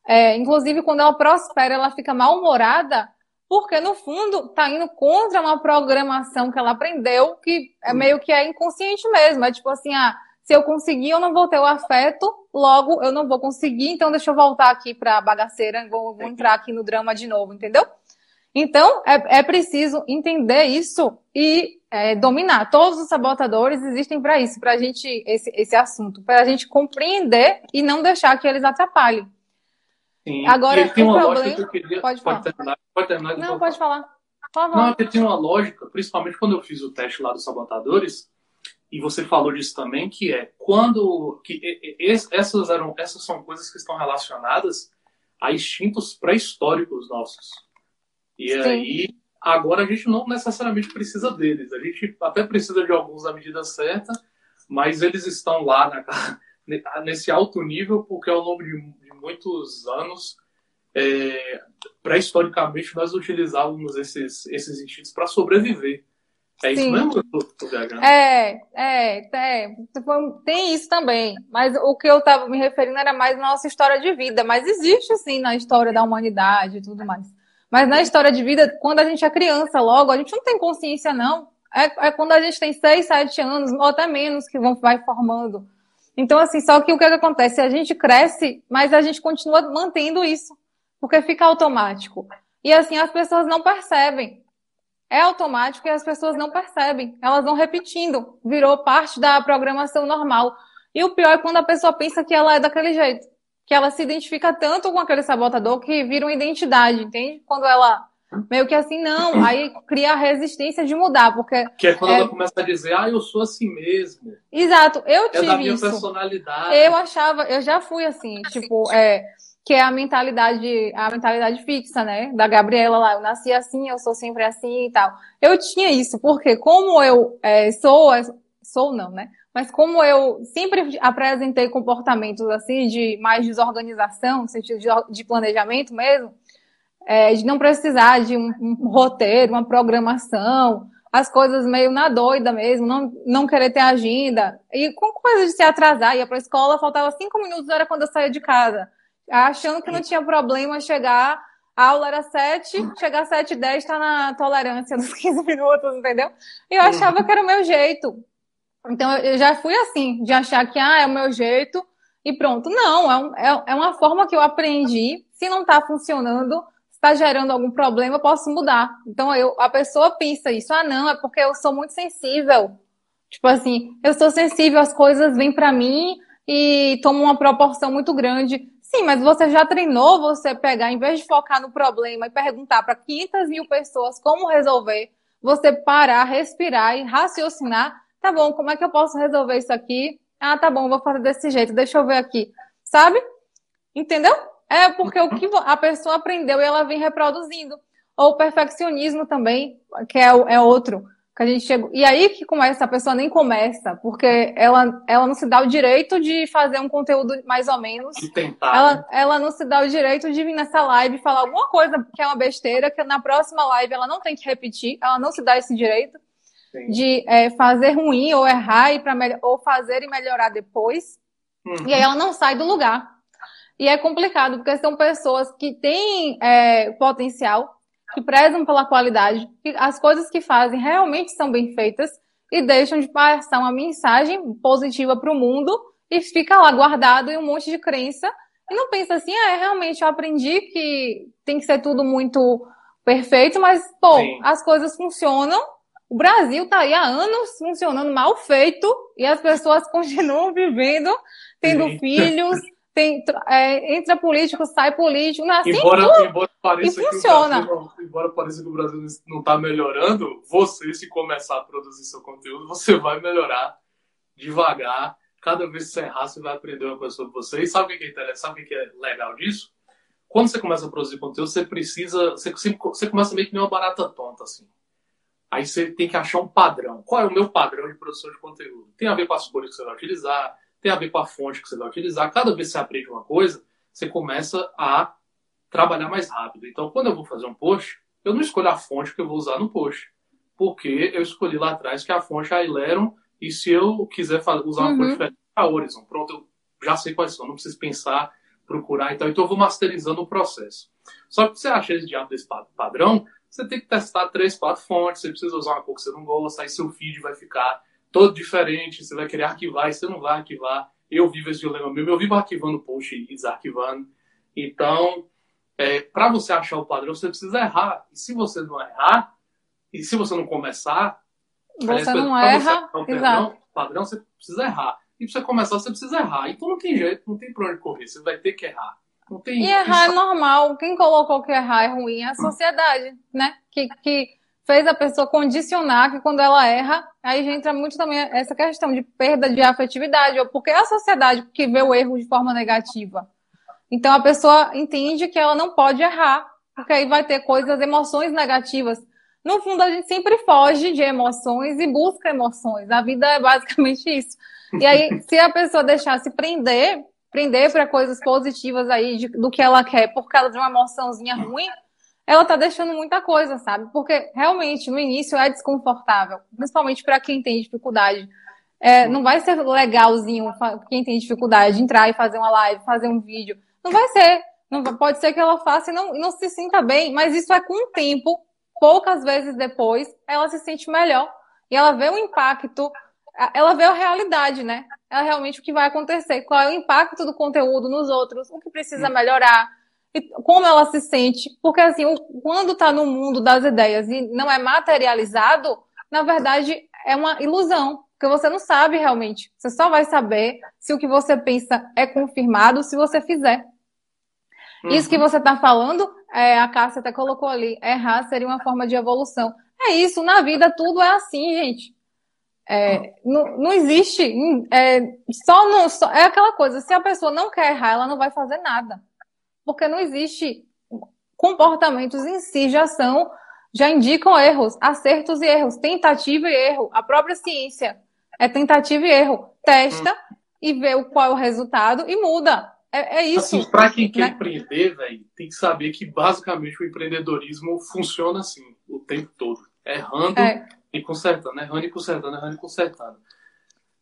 É, inclusive, quando ela prospera, ela fica mal-humorada, porque no fundo está indo contra uma programação que ela aprendeu, que é meio que é inconsciente mesmo. É tipo assim, ah, se eu conseguir, eu não vou ter o afeto, logo eu não vou conseguir, então deixa eu voltar aqui para bagaceira, vou, vou, entrar aqui no drama de novo, entendeu? Então, é, é preciso entender isso e é, dominar. Todos os sabotadores existem para isso, para a gente, esse, esse assunto, para a gente compreender e não deixar que eles atrapalhem. Sim. Agora, tem uma problema... lógica que eu queria. Pode falar. Pode terminar, pode terminar não, pode falar. Por favor. Não, porque tem uma lógica, principalmente quando eu fiz o teste lá dos sabotadores, e você falou disso também, que é quando que essas eram essas são coisas que estão relacionadas a instintos pré-históricos nossos. E Sim. aí agora a gente não necessariamente precisa deles, a gente até precisa de alguns na medida certa, mas eles estão lá na, nesse alto nível porque ao longo de, de muitos anos é, pré-historicamente nós utilizávamos esses esses instintos para sobreviver. É isso Sim. mesmo tô viajando? É, é, é, tem isso também. Mas o que eu estava me referindo era mais nossa história de vida. Mas existe, sim, na história da humanidade e tudo mais. Mas na história de vida, quando a gente é criança logo, a gente não tem consciência, não. É, é quando a gente tem 6, 7 anos, ou até menos, que vão, vai formando. Então, assim, só que o que, que acontece? A gente cresce, mas a gente continua mantendo isso. Porque fica automático. E assim, as pessoas não percebem é automático e as pessoas não percebem. Elas vão repetindo. Virou parte da programação normal. E o pior é quando a pessoa pensa que ela é daquele jeito. Que ela se identifica tanto com aquele sabotador que vira uma identidade, entende? Quando ela meio que assim, não, aí cria a resistência de mudar, porque... Que é quando é... ela começa a dizer, ah, eu sou assim mesmo. Exato, eu tive é da minha isso. personalidade. Eu achava, eu já fui assim, tipo, é, que é a mentalidade, a mentalidade fixa, né, da Gabriela lá, eu nasci assim, eu sou sempre assim e tal. Eu tinha isso, porque como eu é, sou, sou não, né, mas como eu sempre apresentei comportamentos assim de mais desorganização, no sentido de, de planejamento mesmo, é, de não precisar de um, um, roteiro, uma programação, as coisas meio na doida mesmo, não, não querer ter agenda. E com coisa de se atrasar, ia para a escola, faltava cinco minutos, era quando eu saía de casa. Achando que não tinha problema chegar, a aula era sete, chegar sete e dez, tá na tolerância dos 15 minutos, entendeu? E eu achava que era o meu jeito. Então eu já fui assim, de achar que ah, é o meu jeito e pronto. Não, é, um, é, é uma forma que eu aprendi. Se não está funcionando, está gerando algum problema, eu posso mudar. Então eu, a pessoa pensa isso, ah, não, é porque eu sou muito sensível. Tipo assim, eu sou sensível, as coisas vêm para mim e tomam uma proporção muito grande. Sim, mas você já treinou você pegar, em vez de focar no problema e perguntar para 500 mil pessoas como resolver, você parar, respirar e raciocinar Tá bom, como é que eu posso resolver isso aqui? Ah, tá bom, vou fazer desse jeito, deixa eu ver aqui. Sabe? Entendeu? É porque o que a pessoa aprendeu e ela vem reproduzindo. Ou o perfeccionismo também, que é, é outro. Que a gente chega... E aí que começa, a pessoa nem começa, porque ela, ela não se dá o direito de fazer um conteúdo mais ou menos. De tentar. Ela, né? ela não se dá o direito de vir nessa live falar alguma coisa que é uma besteira, que na próxima live ela não tem que repetir, ela não se dá esse direito. Sim. de é, fazer ruim ou errar e para ou fazer e melhorar depois. Uhum. E aí ela não sai do lugar. E é complicado, porque são pessoas que têm é, potencial, que prezam pela qualidade, que as coisas que fazem realmente são bem feitas e deixam de passar uma mensagem positiva para o mundo e fica lá guardado em um monte de crença e não pensa assim, é, realmente eu aprendi que tem que ser tudo muito perfeito, mas, pô, Sim. as coisas funcionam o Brasil está aí há anos funcionando mal feito e as pessoas continuam vivendo, tendo Sim. filhos, tem, é, entra político, sai político, nasce embora, tudo, embora pareça e funciona. Brasil, embora pareça que o Brasil não está melhorando, você, se começar a produzir seu conteúdo, você vai melhorar devagar. Cada vez que você errar, você vai aprender uma coisa sobre você. E sabe o que é interessante? Sabe o que é legal disso? Quando você começa a produzir conteúdo, você precisa. Você, você começa meio que nem uma barata tonta, assim. Aí você tem que achar um padrão. Qual é o meu padrão de produção de conteúdo? Tem a ver com as cores que você vai utilizar, tem a ver com a fonte que você vai utilizar. Cada vez que você aprende uma coisa, você começa a trabalhar mais rápido. Então, quando eu vou fazer um post, eu não escolho a fonte que eu vou usar no post. Porque eu escolhi lá atrás que a fonte é a Ileron, e se eu quiser usar uma uhum. fonte diferente, a Horizon. Pronto, eu já sei quais são, não preciso pensar, procurar e tal. Então, eu vou masterizando o processo. Só que você acha esse diabo desse padrão, você tem que testar três, quatro fontes, você precisa usar uma cor que você não gosta, aí seu feed vai ficar todo diferente, você vai querer arquivar e você não vai arquivar. Eu vivo esse dilema mesmo, eu vivo arquivando post e desarquivando. Então, é, para você achar o padrão, você precisa errar. E se você não errar, e se você não começar, você não erra, você padrão, padrão, você precisa errar. E para você começar, você precisa errar. Então não tem jeito, não tem pra onde correr, você vai ter que errar. Não tem e errar é normal. Quem colocou que errar é ruim é a sociedade, né? Que, que fez a pessoa condicionar que quando ela erra, aí já entra muito também essa questão de perda de afetividade, ou porque é a sociedade que vê o erro de forma negativa. Então a pessoa entende que ela não pode errar, porque aí vai ter coisas, emoções negativas. No fundo, a gente sempre foge de emoções e busca emoções. A vida é basicamente isso. E aí, se a pessoa deixar se prender prender para coisas positivas aí de, do que ela quer por causa de uma emoçãozinha ruim, ela tá deixando muita coisa, sabe? Porque realmente no início é desconfortável, principalmente para quem tem dificuldade. É, não vai ser legalzinho quem tem dificuldade de entrar e fazer uma live, fazer um vídeo. Não vai ser. Não, pode ser que ela faça e não, não se sinta bem, mas isso é com o tempo. Poucas vezes depois, ela se sente melhor. E ela vê o impacto ela vê a realidade, né? É realmente o que vai acontecer, qual é o impacto do conteúdo nos outros, o que precisa melhorar, como ela se sente. Porque, assim, quando está no mundo das ideias e não é materializado, na verdade, é uma ilusão, porque você não sabe realmente. Você só vai saber se o que você pensa é confirmado se você fizer. Uhum. Isso que você está falando É, a Cássia até colocou ali, errar seria uma forma de evolução. É isso, na vida tudo é assim, gente. É, não, não existe, é, só, no, só é aquela coisa, se a pessoa não quer errar, ela não vai fazer nada. Porque não existe comportamentos em si já são, já indicam erros, acertos e erros, tentativa e erro. A própria ciência é tentativa e erro. Testa hum. e vê qual é o resultado e muda. É, é isso. Assim, para quem quer né? empreender, velho, tem que saber que basicamente o empreendedorismo funciona assim o tempo todo. Errando é. e consertando, errando e consertando, errando e consertando.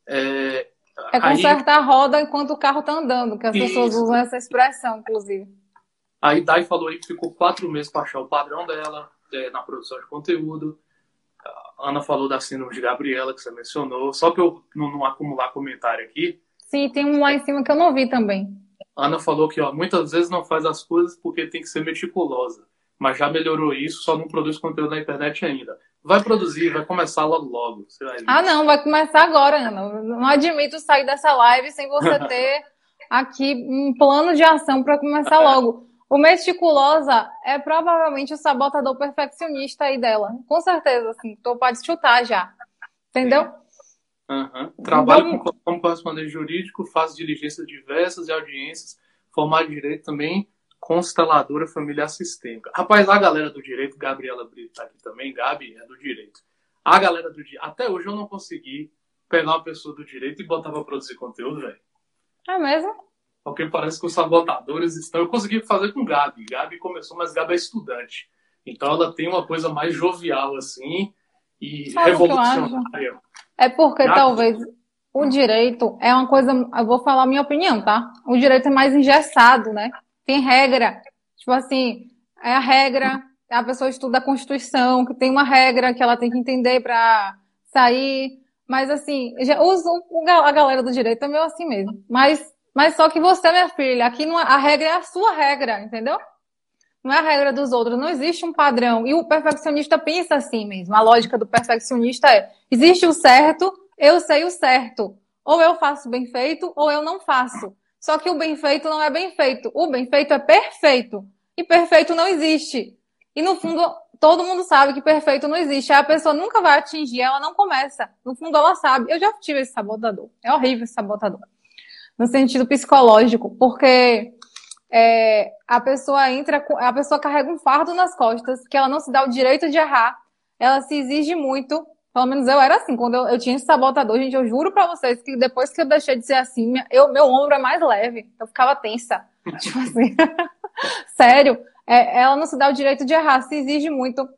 É, é consertar aí... a roda enquanto o carro tá andando, que as isso. pessoas usam essa expressão, inclusive. Aí Dai falou aí que ficou quatro meses para achar o padrão dela é, na produção de conteúdo. A Ana falou da síndrome de Gabriela, que você mencionou. Só que eu não, não acumular comentário aqui. Sim, tem um lá em cima que eu não vi também. Ana falou que ó, muitas vezes não faz as coisas porque tem que ser meticulosa. Mas já melhorou isso, só não produz conteúdo na internet ainda. Vai produzir, vai começar logo logo. ah, não, vai começar agora, Ana. Não admito sair dessa live sem você ter aqui um plano de ação para começar logo. O meticulosa é provavelmente o sabotador perfeccionista aí dela. Com certeza, assim. Tô, pode chutar já. Entendeu? Uhum. Trabalho então... como correspondente jurídico, faço diligências diversas e audiências, formado de direito também, consteladora familiar sistêmica. Rapaz, a galera do direito, Gabriela Brito tá aqui também, Gabi é do direito. A galera do direito, até hoje eu não consegui pegar uma pessoa do direito e botar pra produzir conteúdo, velho. É mesmo? porque parece que os sabotadores estão. Eu consegui fazer com Gabi. Gabi começou, mas Gabi é estudante. Então ela tem uma coisa mais jovial, assim, e Sabe revolucionária. É porque Gabi... talvez o direito é uma coisa. Eu vou falar a minha opinião, tá? O direito é mais engessado, né? Tem regra. Tipo assim, é a regra. A pessoa estuda a Constituição, que tem uma regra que ela tem que entender para sair. Mas assim, já, os, a galera do direito é meio assim mesmo. Mas mas só que você, minha filha, aqui não, é, a regra é a sua regra, entendeu? Não é a regra dos outros, não existe um padrão. E o perfeccionista pensa assim mesmo. A lógica do perfeccionista é: existe o certo, eu sei o certo. Ou eu faço bem feito, ou eu não faço. Só que o bem feito não é bem feito. O bem feito é perfeito. E perfeito não existe. E no fundo, todo mundo sabe que perfeito não existe. A pessoa nunca vai atingir, ela não começa. No fundo, ela sabe. Eu já tive esse sabotador. É horrível esse sabotador no sentido psicológico, porque é, a pessoa entra, a pessoa carrega um fardo nas costas, que ela não se dá o direito de errar, ela se exige muito. Pelo menos eu era assim, quando eu, eu tinha esse sabotador, gente, eu juro pra vocês que depois que eu deixei de ser assim, eu, meu ombro é mais leve, eu ficava tensa. tipo assim, sério, é, ela não se dá o direito de errar, se exige muito,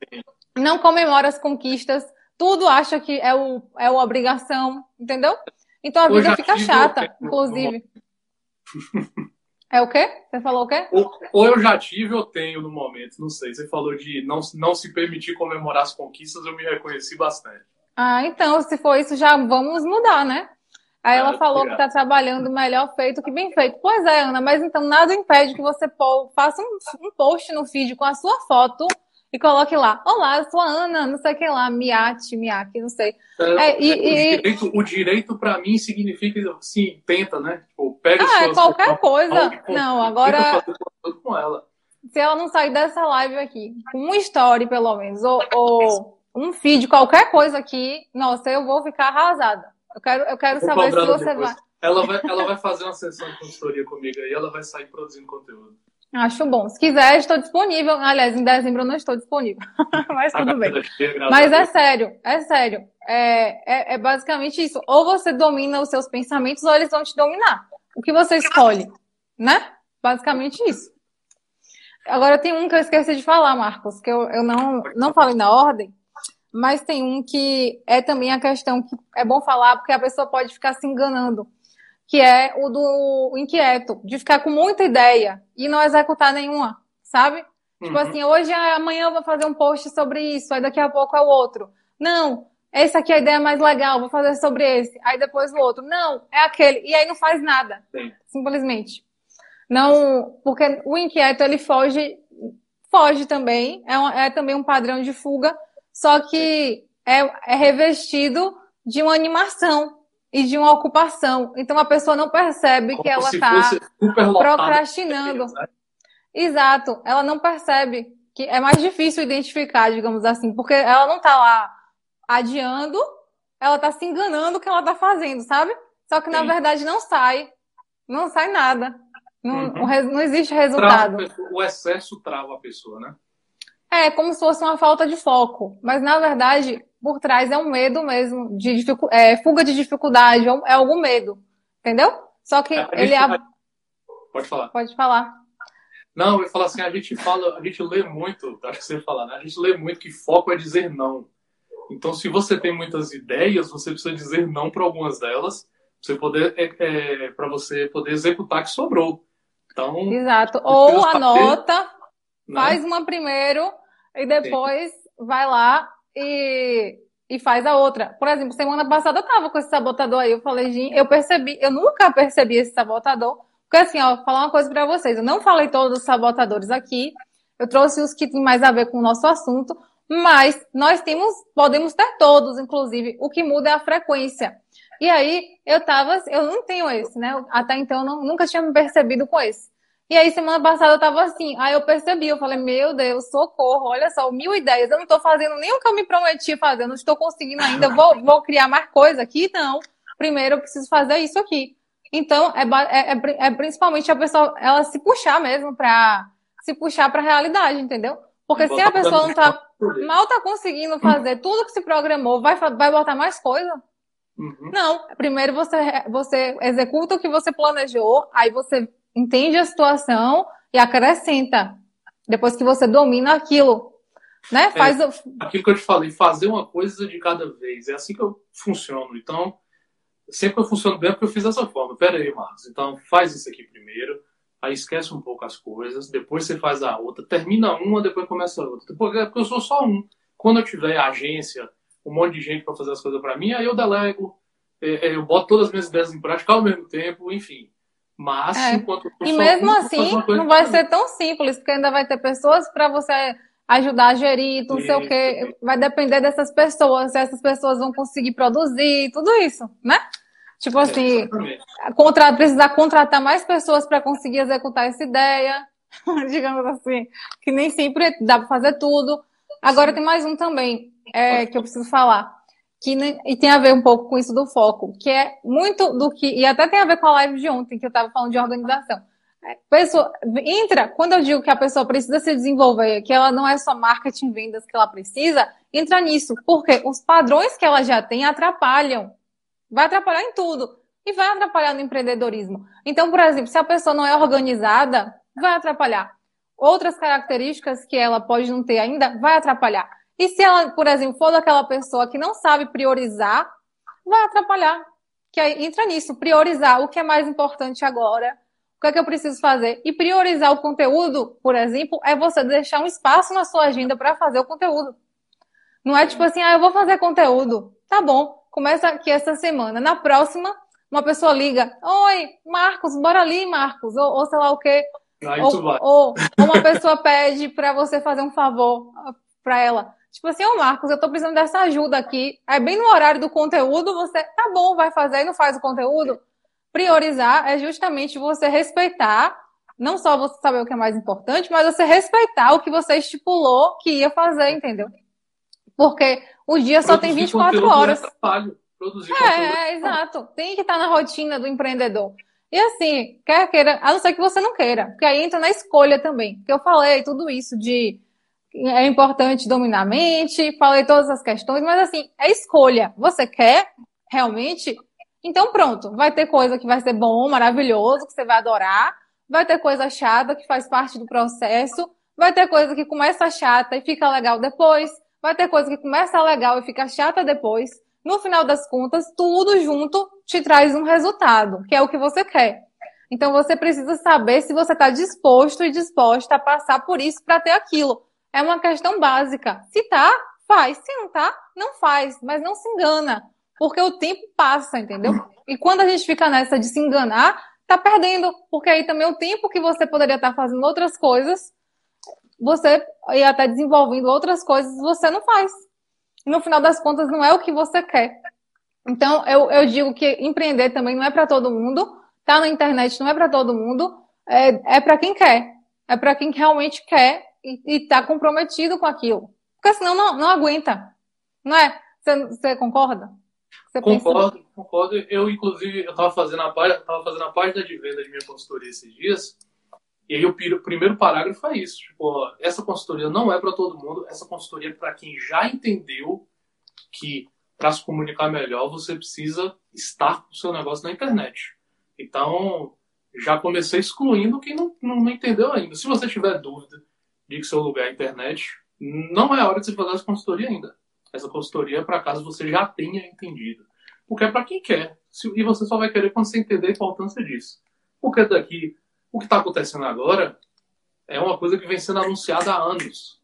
não comemora as conquistas, tudo acha que é o, é a obrigação, entendeu? Então a vida fica chata, inclusive. É o quê? Você falou o quê? Ou, ou, eu já tive ou tenho no momento, não sei. Você falou de não, não se permitir comemorar as conquistas, eu me reconheci bastante. Ah, então, se for isso, já vamos mudar, né? Aí ela falou que está trabalhando melhor feito que bem feito. Pois é, Ana, mas então nada impede que você faça um, um post no feed com a sua foto e coloque lá, olá, eu sou a Ana, não sei o que lá, Miate, Miaki, não sei. É, é, e, o, direito, direito para mim significa, assim, tenta, né? Tipo, pega ah, é qualquer coisa. não, agora... Com ela. Se ela não sair dessa live aqui, com um story pelo menos, ou, ou um feed, qualquer coisa aqui, nossa, eu vou ficar arrasada. Eu quero, eu quero saber se você depois. vai... Ela vai. Ela vai fazer uma sessão de consultoria comigo aí, ela vai sair produzindo conteúdo. Acho bom. Se quiser, estou disponível. Aliás, em dezembro eu não estou disponível. Mas tudo bem. Mas é sério, é sério. É, é, é, basicamente isso. Ou você domina os seus pensamentos, ou eles vão te dominar. O que você escolhe, né? Basicamente isso. Agora tem um que eu esqueci de falar, Marcos, que eu, eu não, não falei na ordem, mas tem um que é também a questão que é bom falar, porque a pessoa pode ficar se enganando que é o do inquieto, de ficar com muita ideia e não executar nenhuma, sabe? Tipo uhum. Tipo assim, hoje, amanhã eu vou fazer um post sobre isso, aí daqui a pouco é o outro. Não, esse aqui é a ideia mais legal, vou fazer sobre esse. Aí depois o outro. Não, é aquele. E aí não faz nada. Sim. Simplesmente. Não, porque o inquieto ele foge, foge também, é, um, é também um padrão de fuga, só que é, é revestido de uma animação, e de uma ocupação. Então a pessoa não percebe Como que ela está procrastinando. Né? Exato, ela não percebe que é mais difícil identificar, digamos assim, porque ela não tá lá adiando, ela tá se enganando que ela tá fazendo, sabe? Só que na Sim. verdade não sai, não sai nada. Não, uhum. não existe resultado. o excesso trava a pessoa, né? É, como se fosse uma falta de foco. Mas, na verdade, por trás é um medo mesmo, de é, fuga de dificuldade, é, é algum medo. Entendeu? Só que é, ele. Gente... Pode falar. Pode falar. Não, eu ia falar assim, a gente fala, a gente lê muito, acho que você ia falar, né? A gente lê muito que foco é dizer não. Então, se você tem muitas ideias, você precisa dizer não para algumas delas, você poder, é, é para você poder executar que sobrou. Então, Exato. Ou anota, né? faz uma primeiro e depois Sim. vai lá e, e faz a outra. Por exemplo, semana passada eu tava com esse sabotador aí, eu falei, gente, eu percebi, eu nunca percebi esse sabotador, porque assim, ó, vou falar uma coisa para vocês, eu não falei todos os sabotadores aqui, eu trouxe os que têm mais a ver com o nosso assunto, mas nós temos, podemos ter todos, inclusive, o que muda é a frequência. E aí, eu tava, eu não tenho esse, né? Até então, eu não, nunca tinha me percebido com esse. E aí, semana passada, eu tava assim, aí eu percebi, eu falei, meu Deus, socorro, olha só, mil ideias, eu não tô fazendo nem o que eu me prometi fazer, eu não estou conseguindo ainda, vou, vou criar mais coisa aqui? Não. Primeiro, eu preciso fazer isso aqui. Então, é, é, é, é principalmente a pessoa, ela se puxar mesmo pra, se puxar pra realidade, entendeu? Porque se a pessoa não tá, mal tá conseguindo fazer tudo que se programou, vai, vai botar mais coisa? Uhum. Não. Primeiro você, você executa o que você planejou, aí você entende a situação e acrescenta. Depois que você domina aquilo. Né? É, Faz é, Aquilo que eu te falei, fazer uma coisa de cada vez. É assim que eu funciono. Então, sempre eu funciono bem porque eu fiz dessa forma. Pera aí, Marcos. Então, faz isso aqui primeiro. Aí esquece um pouco as coisas. Depois você faz a outra. Termina uma, depois começa a outra. Porque, porque eu sou só um. Quando eu tiver agência, um monte de gente para fazer as coisas para mim, aí eu delego. É, é, eu boto todas as minhas ideias em prática ao mesmo tempo. Enfim. Mas, é. enquanto E mesmo assim, não vai ser tão simples, porque ainda vai ter pessoas para você ajudar a gerir, não sei o quê. Vai depender dessas pessoas, se essas pessoas vão conseguir produzir, tudo isso, né? Tipo é, assim, é, contra, precisar contratar mais pessoas para conseguir executar essa ideia, digamos assim, que nem sempre dá para fazer tudo. Agora tem mais um também é, que eu preciso falar que e tem a ver um pouco com isso do foco, que é muito do que e até tem a ver com a live de ontem que eu estava falando de organização. É, pessoa entra quando eu digo que a pessoa precisa se desenvolver, que ela não é só marketing vendas que ela precisa, entra nisso, porque os padrões que ela já tem atrapalham, vai atrapalhar em tudo e vai atrapalhar no empreendedorismo. Então, por exemplo, se a pessoa não é organizada, vai atrapalhar. Outras características que ela pode não ter ainda, vai atrapalhar. E se ela, por exemplo, for daquela pessoa que não sabe priorizar, vai atrapalhar. Que aí entra nisso, priorizar o que é mais importante agora, o que é que eu preciso fazer. E priorizar o conteúdo, por exemplo, é você deixar um espaço na sua agenda para fazer o conteúdo. Não é tipo assim, ah, eu vou fazer conteúdo. Tá bom, começa aqui essa semana. Na próxima, uma pessoa liga, oi, Marcos, bora ali, Marcos, ou, ou sei lá o quê. Ou, ou, ou, uma pessoa pede para você fazer um favor para ela. Tipo assim, ô Marcos, eu tô precisando dessa ajuda aqui. É bem no horário do conteúdo, você, tá bom, vai fazer e não faz o conteúdo. Priorizar é justamente você respeitar, não só você saber o que é mais importante, mas você respeitar o que você estipulou que ia fazer, entendeu? Porque o dia só tem 24 horas. É. Produzir é, é, exato. Tem que estar na rotina do empreendedor. E assim, quer queira, a não ser que você não queira, porque aí entra na escolha também. Que eu falei tudo isso de é importante dominar a mente, falei todas as questões, mas assim, é escolha. Você quer realmente? Então pronto, vai ter coisa que vai ser bom, maravilhoso, que você vai adorar, vai ter coisa chata que faz parte do processo, vai ter coisa que começa chata e fica legal depois, vai ter coisa que começa legal e fica chata depois. No final das contas, tudo junto te traz um resultado, que é o que você quer. Então você precisa saber se você está disposto e disposta a passar por isso para ter aquilo. É uma questão básica. Se tá, faz. Se não tá, não faz. Mas não se engana. Porque o tempo passa, entendeu? E quando a gente fica nessa de se enganar, tá perdendo. Porque aí também o tempo que você poderia estar fazendo outras coisas, você ia estar desenvolvendo outras coisas, você não faz. E no final das contas, não é o que você quer. Então, eu, eu digo que empreender também não é para todo mundo. Tá na internet não é para todo mundo. É, é para quem quer. é para quem realmente quer e está comprometido com aquilo. Porque senão não, não aguenta. Não é? Você, você concorda? Você concordo, pensa... concordo. Eu, inclusive, eu estava fazendo, a, tava fazendo a página de venda de minha consultoria esses dias. E aí o primeiro parágrafo é isso. Tipo, essa consultoria não é para todo mundo. Essa consultoria é para quem já entendeu que para se comunicar melhor você precisa estar com o seu negócio na internet. Então, já comecei excluindo quem não, não, não entendeu ainda. Se você tiver dúvida de que seu lugar é internet, não é hora de você fazer essa consultoria ainda. Essa consultoria é para caso você já tenha entendido. Porque é para quem quer. E você só vai querer quando você entender a importância disso. Porque daqui, o que está acontecendo agora é uma coisa que vem sendo anunciada há anos.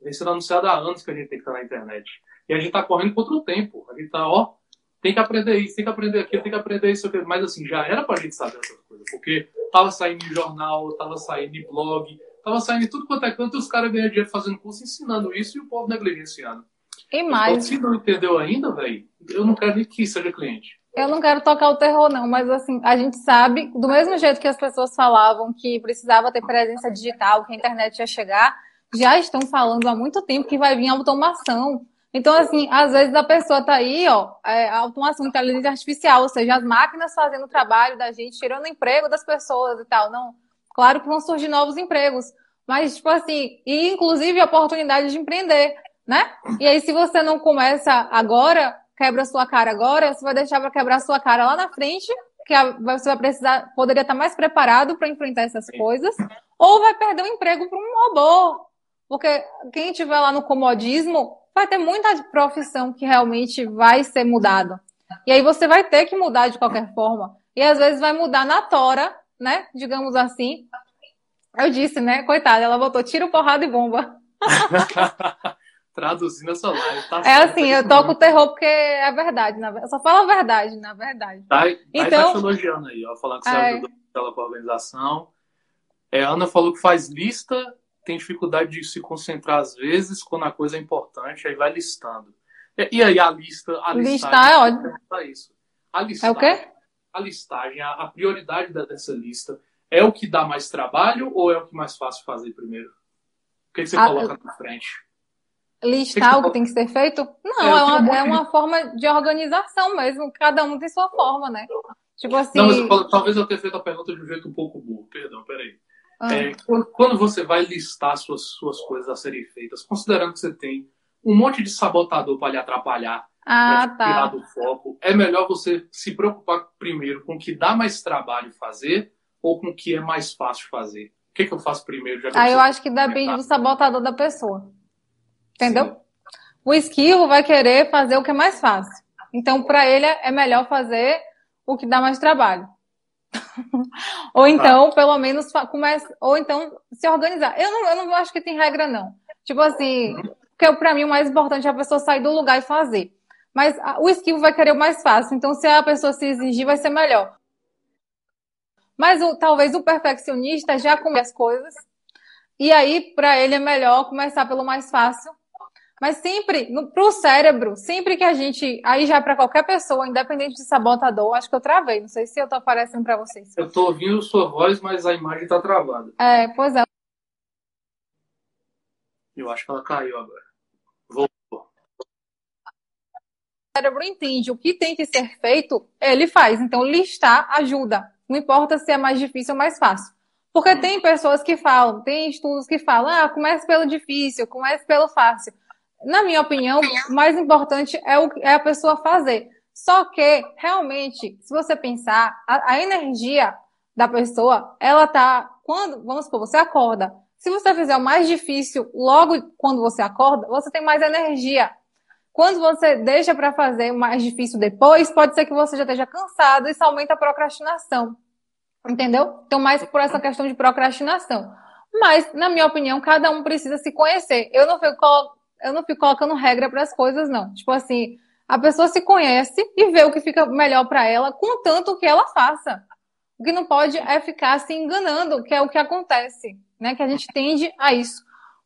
Vem sendo anunciada há anos que a gente tem que estar na internet. E a gente está correndo contra o tempo. A gente está, ó, tem que aprender isso, tem que aprender aquilo, tem que aprender isso. Mas assim, já era para a gente saber essas coisas. Porque estava saindo em jornal, estava saindo em blog, estava saindo tudo quanto é canto, e os caras ganham dinheiro fazendo curso ensinando isso e o povo negligenciando. E mais. Se não entendeu ainda, velho, eu não quero nem que seja cliente. Eu não quero tocar o terror, não, mas assim, a gente sabe, do mesmo jeito que as pessoas falavam que precisava ter presença digital, que a internet ia chegar, já estão falando há muito tempo que vai vir automação. Então, assim, às vezes a pessoa tá aí, ó, é, automação, inteligência artificial, ou seja, as máquinas fazendo o trabalho da gente, tirando o emprego das pessoas e tal. Não, claro que vão surgir novos empregos, mas, tipo assim, e inclusive a oportunidade de empreender né? E aí, se você não começa agora, quebra sua cara agora, você vai deixar para quebrar sua cara lá na frente, que você vai precisar, poderia estar mais preparado para enfrentar essas coisas, ou vai perder o emprego para um robô. Porque quem estiver lá no comodismo vai ter muita profissão que realmente vai ser mudada. E aí você vai ter que mudar de qualquer forma. E às vezes vai mudar na tora, né? Digamos assim. Eu disse, né? Coitada, ela botou tiro, porrada e bomba. traduzindo essa live. Tá é assim, eu toco o terror porque é verdade. Na... Eu só falo a verdade, na verdade. Tá, então, tá te elogiando aí, ó, falando que você é... ajudou ela com a organização. É, Ana falou que faz lista, tem dificuldade de se concentrar às vezes quando a coisa é importante, aí vai listando. E, e aí a lista. A Listar é ótimo. Isso. A listagem, é o quê? A listagem, a, a prioridade da, dessa lista é o que dá mais trabalho ou é o que mais fácil fazer primeiro? O que, que você a, coloca na frente? listar o que tem que ser feito? Não, é, é uma, é uma forma de organização mesmo. Cada um tem sua forma, né? Tipo assim. Não, mas eu, talvez eu tenha feito a pergunta de um jeito um pouco burro. Perdão, peraí. Ah. É, quando você vai listar suas, suas coisas a serem feitas, considerando que você tem um monte de sabotador para lhe atrapalhar, ah, tá. tirar do foco, é melhor você se preocupar primeiro com o que dá mais trabalho fazer ou com o que é mais fácil fazer? O que, que eu faço primeiro? Já ah, eu acho que depende do sabotador da pessoa. Entendeu? Sim. O esquivo vai querer fazer o que é mais fácil. Então, para ele, é melhor fazer o que dá mais trabalho. ou então, tá. pelo menos, comece, ou então se organizar. Eu não, eu não acho que tem regra, não. Tipo assim, uhum. porque para mim o mais importante é a pessoa sair do lugar e fazer. Mas o esquivo vai querer o mais fácil. Então, se a pessoa se exigir, vai ser melhor. Mas o, talvez o perfeccionista já começa as coisas. E aí, para ele, é melhor começar pelo mais fácil mas sempre, para o cérebro, sempre que a gente. Aí já para qualquer pessoa, independente de sabotador, acho que eu travei. Não sei se eu estou aparecendo para vocês. Eu estou ouvindo sua voz, mas a imagem está travada. É, pois é. Eu acho que ela caiu agora. Voltou. Cérebro entende o que tem que ser feito, ele faz. Então, listar ajuda. Não importa se é mais difícil ou mais fácil. Porque tem pessoas que falam, tem estudos que falam, ah, comece pelo difícil, comece pelo fácil na minha opinião, o mais importante é, o, é a pessoa fazer. Só que, realmente, se você pensar, a, a energia da pessoa, ela tá. Quando, vamos supor, você acorda. Se você fizer o mais difícil logo quando você acorda, você tem mais energia. Quando você deixa para fazer mais difícil depois, pode ser que você já esteja cansado isso aumenta a procrastinação. Entendeu? Então, mais por essa questão de procrastinação. Mas, na minha opinião, cada um precisa se conhecer. Eu não fico eu não fico colocando regra para as coisas, não. Tipo assim, a pessoa se conhece e vê o que fica melhor para ela, contanto que ela faça. O que não pode é ficar se enganando, que é o que acontece, né? Que a gente tende a isso.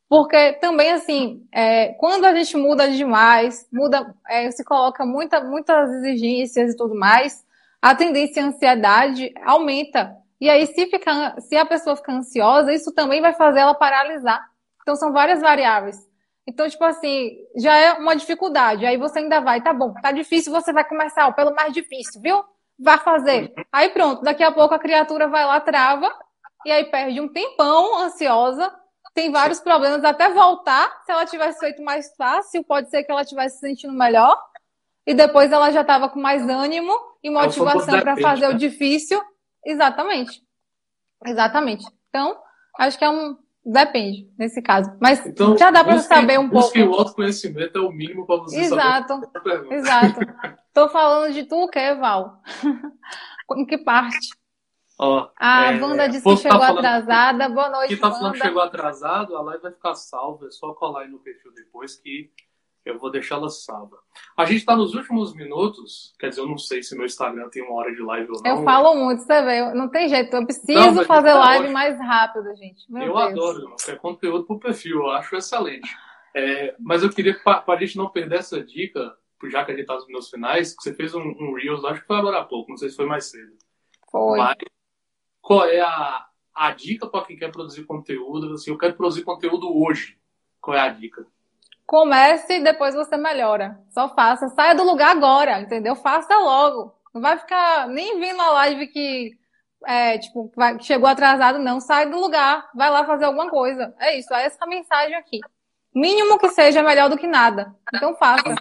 Porque também, assim, é, quando a gente muda demais, muda, é, se coloca muita, muitas exigências e tudo mais, a tendência à ansiedade aumenta. E aí, se, fica, se a pessoa fica ansiosa, isso também vai fazer ela paralisar. Então, são várias variáveis. Então, tipo assim, já é uma dificuldade. Aí você ainda vai, tá bom, tá difícil, você vai começar pelo mais difícil, viu? Vai fazer. Aí pronto, daqui a pouco a criatura vai lá, trava, e aí perde um tempão ansiosa, tem vários problemas até voltar. Se ela tivesse feito mais fácil, pode ser que ela tivesse se sentindo melhor. E depois ela já estava com mais ânimo e motivação para fazer né? o difícil. Exatamente. Exatamente. Então, acho que é um. Depende, nesse caso. Mas então, já dá para saber um pouco. que o autoconhecimento é o mínimo para você Exato. saber. Exato. Estou falando de tu o quê, Val? em que parte? Ó, a é, Wanda disse que tá chegou tá falando, atrasada. Boa noite, Quem tá falando que chegou atrasado, a live vai ficar salva. É só colar aí no perfil depois que eu vou deixá-la salva. A gente está nos últimos minutos, quer dizer, eu não sei se meu Instagram tem uma hora de live ou não. Eu falo muito, você vê, não tem jeito, eu preciso não, fazer live mais rápido, gente. Meu eu Deus. adoro, é conteúdo pro perfil, eu acho excelente. É, mas eu queria, para a gente não perder essa dica, já que a gente está nos minutos finais, que você fez um, um Reels, acho que foi agora há pouco, não sei se foi mais cedo. Foi. Mas qual é a, a dica para quem quer produzir conteúdo? Assim, eu quero produzir conteúdo hoje. Qual é a dica? Comece e depois você melhora. Só faça. Saia do lugar agora, entendeu? Faça logo. Não vai ficar nem vindo a live que é, tipo, vai, chegou atrasado, não. Sai do lugar. Vai lá fazer alguma coisa. É isso. É essa mensagem aqui. Mínimo que seja melhor do que nada. Então faça.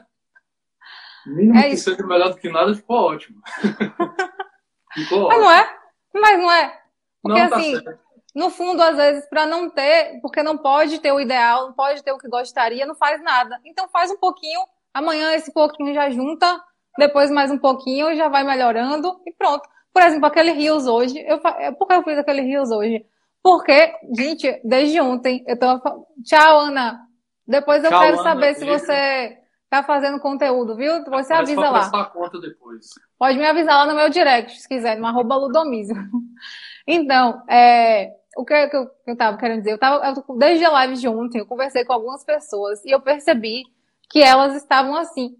Mínimo é que isso. seja melhor do que nada ficou ótimo. ficou Mas ótimo. não é? Mas não é. Porque não, tá assim, certo no fundo, às vezes, para não ter, porque não pode ter o ideal, não pode ter o que gostaria, não faz nada. Então faz um pouquinho, amanhã esse pouquinho já junta, depois mais um pouquinho já vai melhorando e pronto. Por exemplo, aquele Rios hoje, eu, por que eu fiz aquele Rios hoje? Porque, gente, desde ontem, eu tô. Tchau, Ana. Depois eu Tchau, quero Ana, saber se você tá fazendo conteúdo, viu? Você Mas avisa lá. A conta depois. Pode me avisar lá no meu direct, se quiser, no arroba Ludomísio. Então, é, o que, eu, que eu tava querendo dizer? Eu tava, eu, desde a live de ontem, eu conversei com algumas pessoas e eu percebi que elas estavam assim.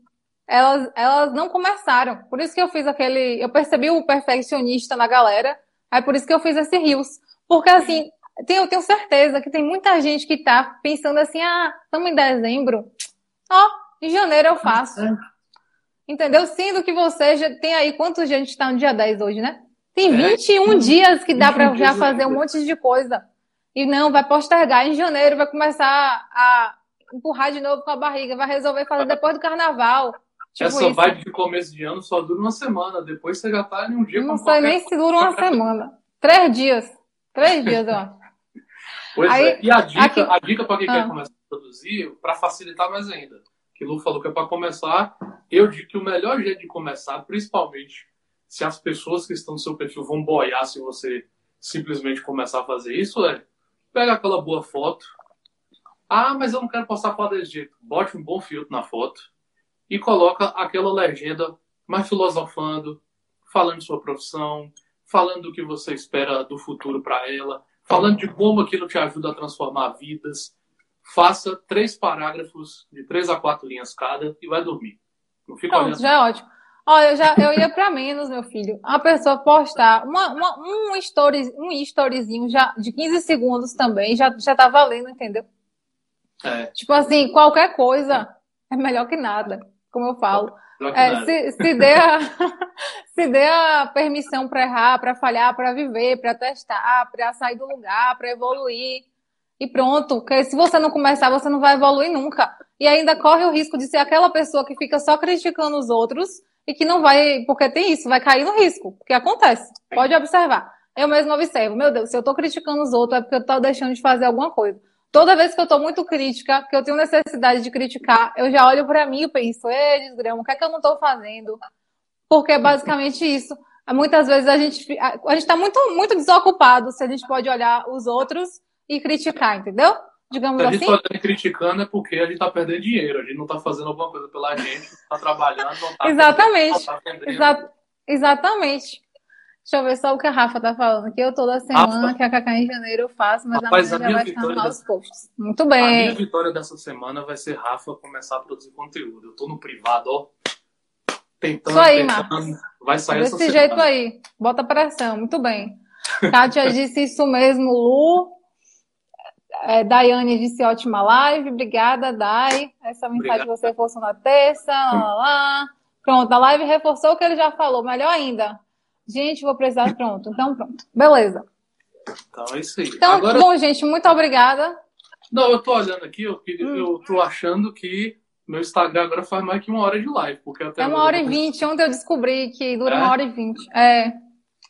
Elas, elas não começaram. Por isso que eu fiz aquele. Eu percebi o perfeccionista na galera. Aí por isso que eu fiz esse rios. Porque assim, tenho, eu tenho certeza que tem muita gente que tá pensando assim, ah, estamos em dezembro. Ó, em janeiro eu faço. É. Entendeu? Sendo que você já tem aí quantos dias a gente tá no dia 10 hoje, né? Tem 21 é, dias que dá para já fazer um monte de coisa. E não, vai postergar. Em janeiro vai começar a empurrar de novo com a barriga. Vai resolver fazer depois do carnaval. Tipo Essa isso. vibe de começo de ano só dura uma semana. Depois você já tá em um dia Não sei nem se dura uma semana. Três dias. Três dias, ó. Pois Aí, é. E a dica, aqui... a dica para quem ah. quer começar a produzir, para facilitar mais ainda. Que Lu falou que é para começar. Eu digo que o melhor jeito de começar, principalmente se as pessoas que estão no seu perfil vão boiar se você simplesmente começar a fazer isso, é pega aquela boa foto. Ah, mas eu não quero postar foto desse jeito. Bote um bom filtro na foto e coloca aquela legenda mais filosofando, falando de sua profissão, falando do que você espera do futuro para ela, falando de como aquilo te ajuda a transformar vidas. Faça três parágrafos de três a quatro linhas cada e vai dormir. Não fica olhando. Já é ótimo. Olha, eu já eu ia para menos, meu filho. A pessoa postar uma, uma, um, story, um storyzinho já de 15 segundos também já, já tá valendo, entendeu? É. Tipo assim, qualquer coisa é melhor que nada, como eu falo. É, se, se, dê a, se dê a permissão para errar, para falhar, para viver, para testar, para sair do lugar, para evoluir. E pronto, porque se você não começar, você não vai evoluir nunca. E ainda corre o risco de ser aquela pessoa que fica só criticando os outros e que não vai, porque tem isso, vai cair no risco, porque acontece. Pode observar. Eu mesmo observo, meu Deus, se eu estou criticando os outros é porque eu estou deixando de fazer alguma coisa. Toda vez que eu estou muito crítica, que eu tenho necessidade de criticar, eu já olho para mim e penso, ei, desgrama, o que é que eu não estou fazendo? Porque é basicamente isso. Muitas vezes a gente a gente está muito, muito desocupado se a gente pode olhar os outros e criticar, entendeu? digamos Se a gente está assim? criticando é porque a gente está perdendo dinheiro, a gente não está fazendo alguma coisa pela gente, está trabalhando, não está Exatamente. Tá Exa exatamente. Deixa eu ver só o que a Rafa tá falando. Que eu toda semana, Rafa, que a Cacá em janeiro eu faço, mas rapaz, amanhã já vai estar nos nossos posts. Muito bem. A minha vitória dessa semana vai ser Rafa começar a produzir conteúdo. Eu tô no privado, ó. Tentando, Isso aí, tentando. Vai sair Desse essa jeito semana. aí. Bota pressão. Muito bem. Kátia disse isso mesmo, Lu. É, Daiane disse ótima live. Obrigada, Dai. Essa mensagem Obrigado. você reforçou na terça. Lá, lá. Pronto, a live reforçou o que ele já falou. Melhor ainda. Gente, vou precisar. Pronto. Então, pronto. Beleza. Então é isso aí. Então, Agora... bom, gente, muito obrigada. Não, eu tô olhando aqui, eu, hum. eu tô achando que meu Instagram agora faz mais que uma hora de live. Porque até é uma hora e vinte. Ontem eu descobri que dura é? uma hora e vinte. É.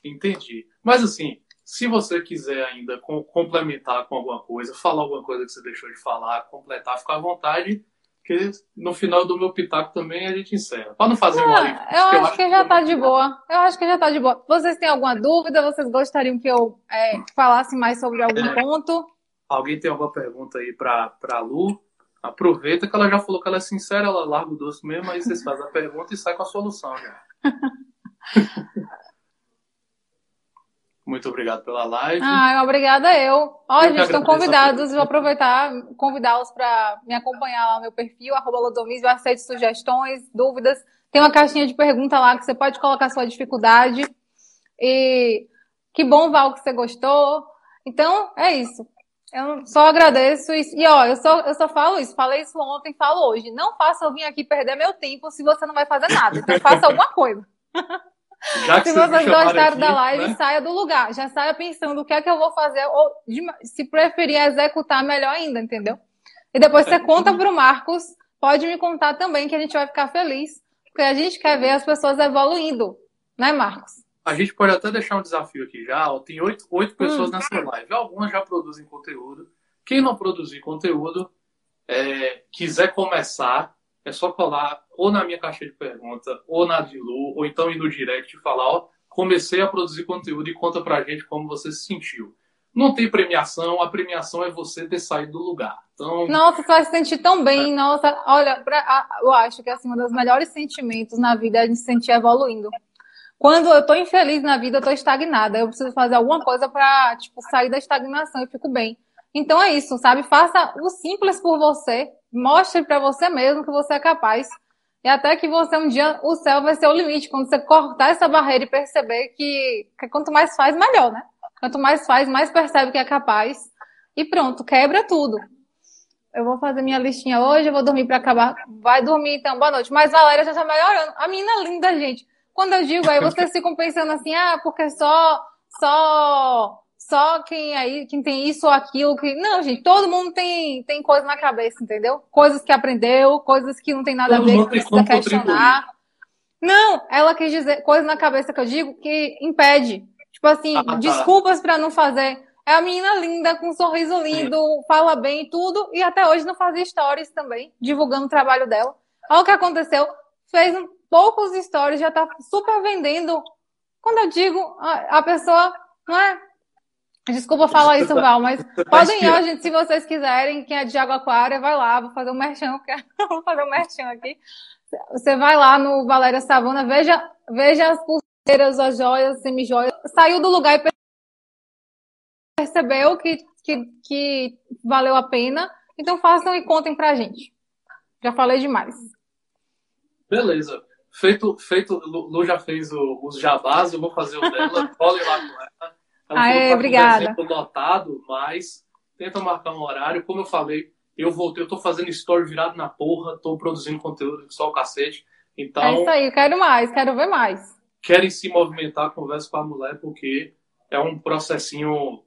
Entendi. Mas assim, se você quiser ainda complementar com alguma coisa, falar alguma coisa que você deixou de falar, completar, fica à vontade. Que no final do meu pitaco também a gente encerra. Para não fazer ah, uma. Eu, eu acho, que, que já tá de boa. Eu acho que já tá de boa. Vocês têm alguma dúvida? Vocês gostariam que eu é, falasse mais sobre algum é. ponto? Alguém tem alguma pergunta aí para a Lu? Aproveita que ela já falou que ela é sincera, ela larga o doce mesmo, aí vocês fazem a pergunta e sai com a solução já. Muito obrigado pela live. Ah, obrigada eu. Ó, gente, estão convidados. Vou aproveitar, convidá-los para me acompanhar lá no meu perfil, arroba Lodomis, eu aceito sugestões, dúvidas. Tem uma caixinha de pergunta lá que você pode colocar sua dificuldade. E que bom, Val, que você gostou. Então, é isso. Eu só agradeço isso. E ó, eu só, eu só falo isso, falei isso ontem, falo hoje. Não faça eu vir aqui perder meu tempo se você não vai fazer nada. Então faça alguma coisa. se vocês gostaram aqui, da live, né? saia do lugar. Já saia pensando o que é que eu vou fazer, ou se preferir executar, melhor ainda, entendeu? E depois você conta pro Marcos, pode me contar também, que a gente vai ficar feliz, porque a gente quer ver as pessoas evoluindo, né, Marcos? A gente pode até deixar um desafio aqui já. Ó, tem oito, oito pessoas hum. nessa live. Algumas já produzem conteúdo. Quem não produzir conteúdo, é, quiser começar, é só colar ou na minha caixa de pergunta, ou na de Lu, ou então ir no direct e falar, ó, comecei a produzir conteúdo e conta pra gente como você se sentiu. Não tem premiação, a premiação é você ter saído do lugar. Então, nossa, você vai se sentir tão bem. É. Nossa, olha, eu acho que assim, um dos melhores sentimentos na vida é a gente se sentir evoluindo. Quando eu tô infeliz na vida, eu tô estagnada. Eu preciso fazer alguma coisa para tipo, sair da estagnação e fico bem. Então é isso, sabe? Faça o simples por você. Mostre para você mesmo que você é capaz. E até que você um dia, o céu vai ser o limite. Quando você cortar essa barreira e perceber que, que quanto mais faz, melhor, né? Quanto mais faz, mais percebe que é capaz. E pronto, quebra tudo. Eu vou fazer minha listinha hoje, eu vou dormir para acabar. Vai dormir então, boa noite. Mas Valéria já tá melhorando. A menina linda, gente. Quando eu digo, aí vocês ficam pensando assim, ah, porque só, só, só quem aí, quem tem isso ou aquilo, que. Não, gente, todo mundo tem, tem coisa na cabeça, entendeu? Coisas que aprendeu, coisas que não tem nada todo a ver, que precisa questionar. Não, ela quis dizer coisas na cabeça que eu digo que impede. Tipo assim, ah, tá. desculpas para não fazer. É a menina linda, com um sorriso lindo, Sim. fala bem e tudo, e até hoje não fazia stories também, divulgando o trabalho dela. Olha o que aconteceu. Fez um poucos stories já tá super vendendo. Quando eu digo, a pessoa, não é? Desculpa falar isso, Val, mas podem ir, gente, se vocês quiserem. Quem é de Jaguaquara, vai lá, vou fazer um merchan, vou fazer um merchan aqui. Você vai lá no Valéria Savana, veja, veja as pulseiras, as joias, semi-joias. Saiu do lugar e percebeu que, que, que valeu a pena. Então façam e contem pra gente. Já falei demais. Beleza. Feito, feito, Lu já fez o, os jabás, eu vou fazer o dela, cole lá com ela. Ela Aê, obrigada. lotado, mas tenta marcar um horário. Como eu falei, eu voltei, eu tô fazendo story virado na porra, tô produzindo conteúdo só o cacete. Então. É isso aí, quero mais, quero ver mais. Querem se movimentar, conversa com a mulher, porque é um processinho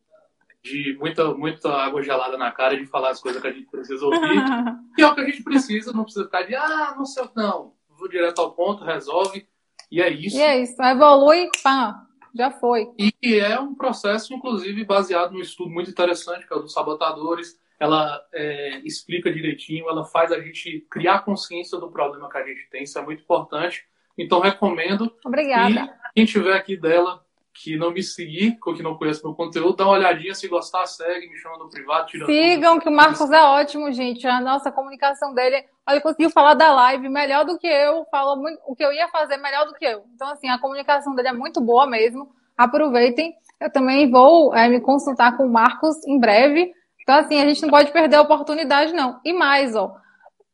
de muita, muita água gelada na cara de falar as coisas que a gente precisa ouvir. e é o que a gente precisa, não precisa ficar de, ah, não sei, não vou direto ao ponto, resolve, e é isso. E é isso, evolui, pá, já foi. E é um processo, inclusive, baseado num estudo muito interessante, que é o dos sabotadores. Ela é, explica direitinho, ela faz a gente criar consciência do problema que a gente tem, isso é muito importante. Então, recomendo. Obrigada. E quem tiver aqui dela, que não me seguir, que não conhece meu conteúdo, dá uma olhadinha, se gostar, segue, me chama no privado. Sigam, que o Marcos é ótimo, gente. A nossa comunicação dele, ele conseguiu falar da live melhor do que eu, fala muito, o que eu ia fazer melhor do que eu. Então, assim, a comunicação dele é muito boa mesmo. Aproveitem. Eu também vou é, me consultar com o Marcos em breve. Então, assim, a gente não pode perder a oportunidade, não. E mais, ó.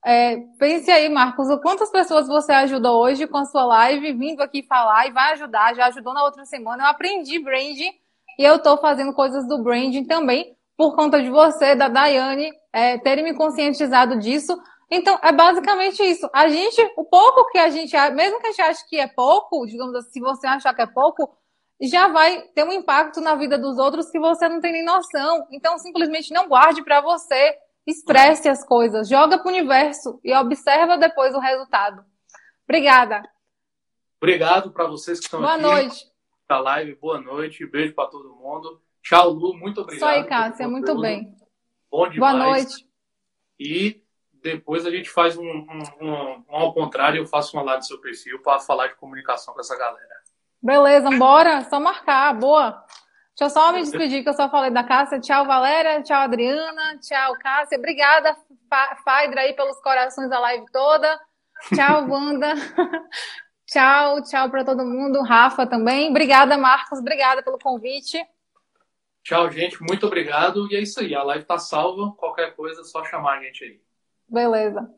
É, pense aí, Marcos, o quantas pessoas você ajudou hoje com a sua live, vindo aqui falar e vai ajudar, já ajudou na outra semana. Eu aprendi branding E eu estou fazendo coisas do branding também, por conta de você, da Daiane, é, terem me conscientizado disso. Então, é basicamente isso. A gente, o pouco que a gente, mesmo que a gente ache que é pouco, digamos assim, se você achar que é pouco, já vai ter um impacto na vida dos outros que você não tem nem noção. Então, simplesmente não guarde para você, expresse as coisas, joga para o universo e observa depois o resultado. Obrigada. Obrigado para vocês que estão Boa aqui. Boa noite. Na live, boa noite, beijo para todo mundo. Tchau, Lu, muito obrigado. Só aí, Cássia, muito bem. Bom demais. Boa noite. E depois a gente faz um, um, um, um ao contrário, eu faço uma lá no seu perfil para falar de comunicação com essa galera. Beleza, bora, só marcar, boa. Deixa eu só me despedir, que eu só falei da Cássia. Tchau, Valéria. Tchau, Adriana. Tchau, Cássia. Obrigada, Faidra, aí, pelos corações da live toda. Tchau, Wanda. tchau, tchau para todo mundo. Rafa também. Obrigada, Marcos. Obrigada pelo convite. Tchau, gente. Muito obrigado. E é isso aí. A live tá salva. Qualquer coisa, é só chamar a gente aí. Beleza.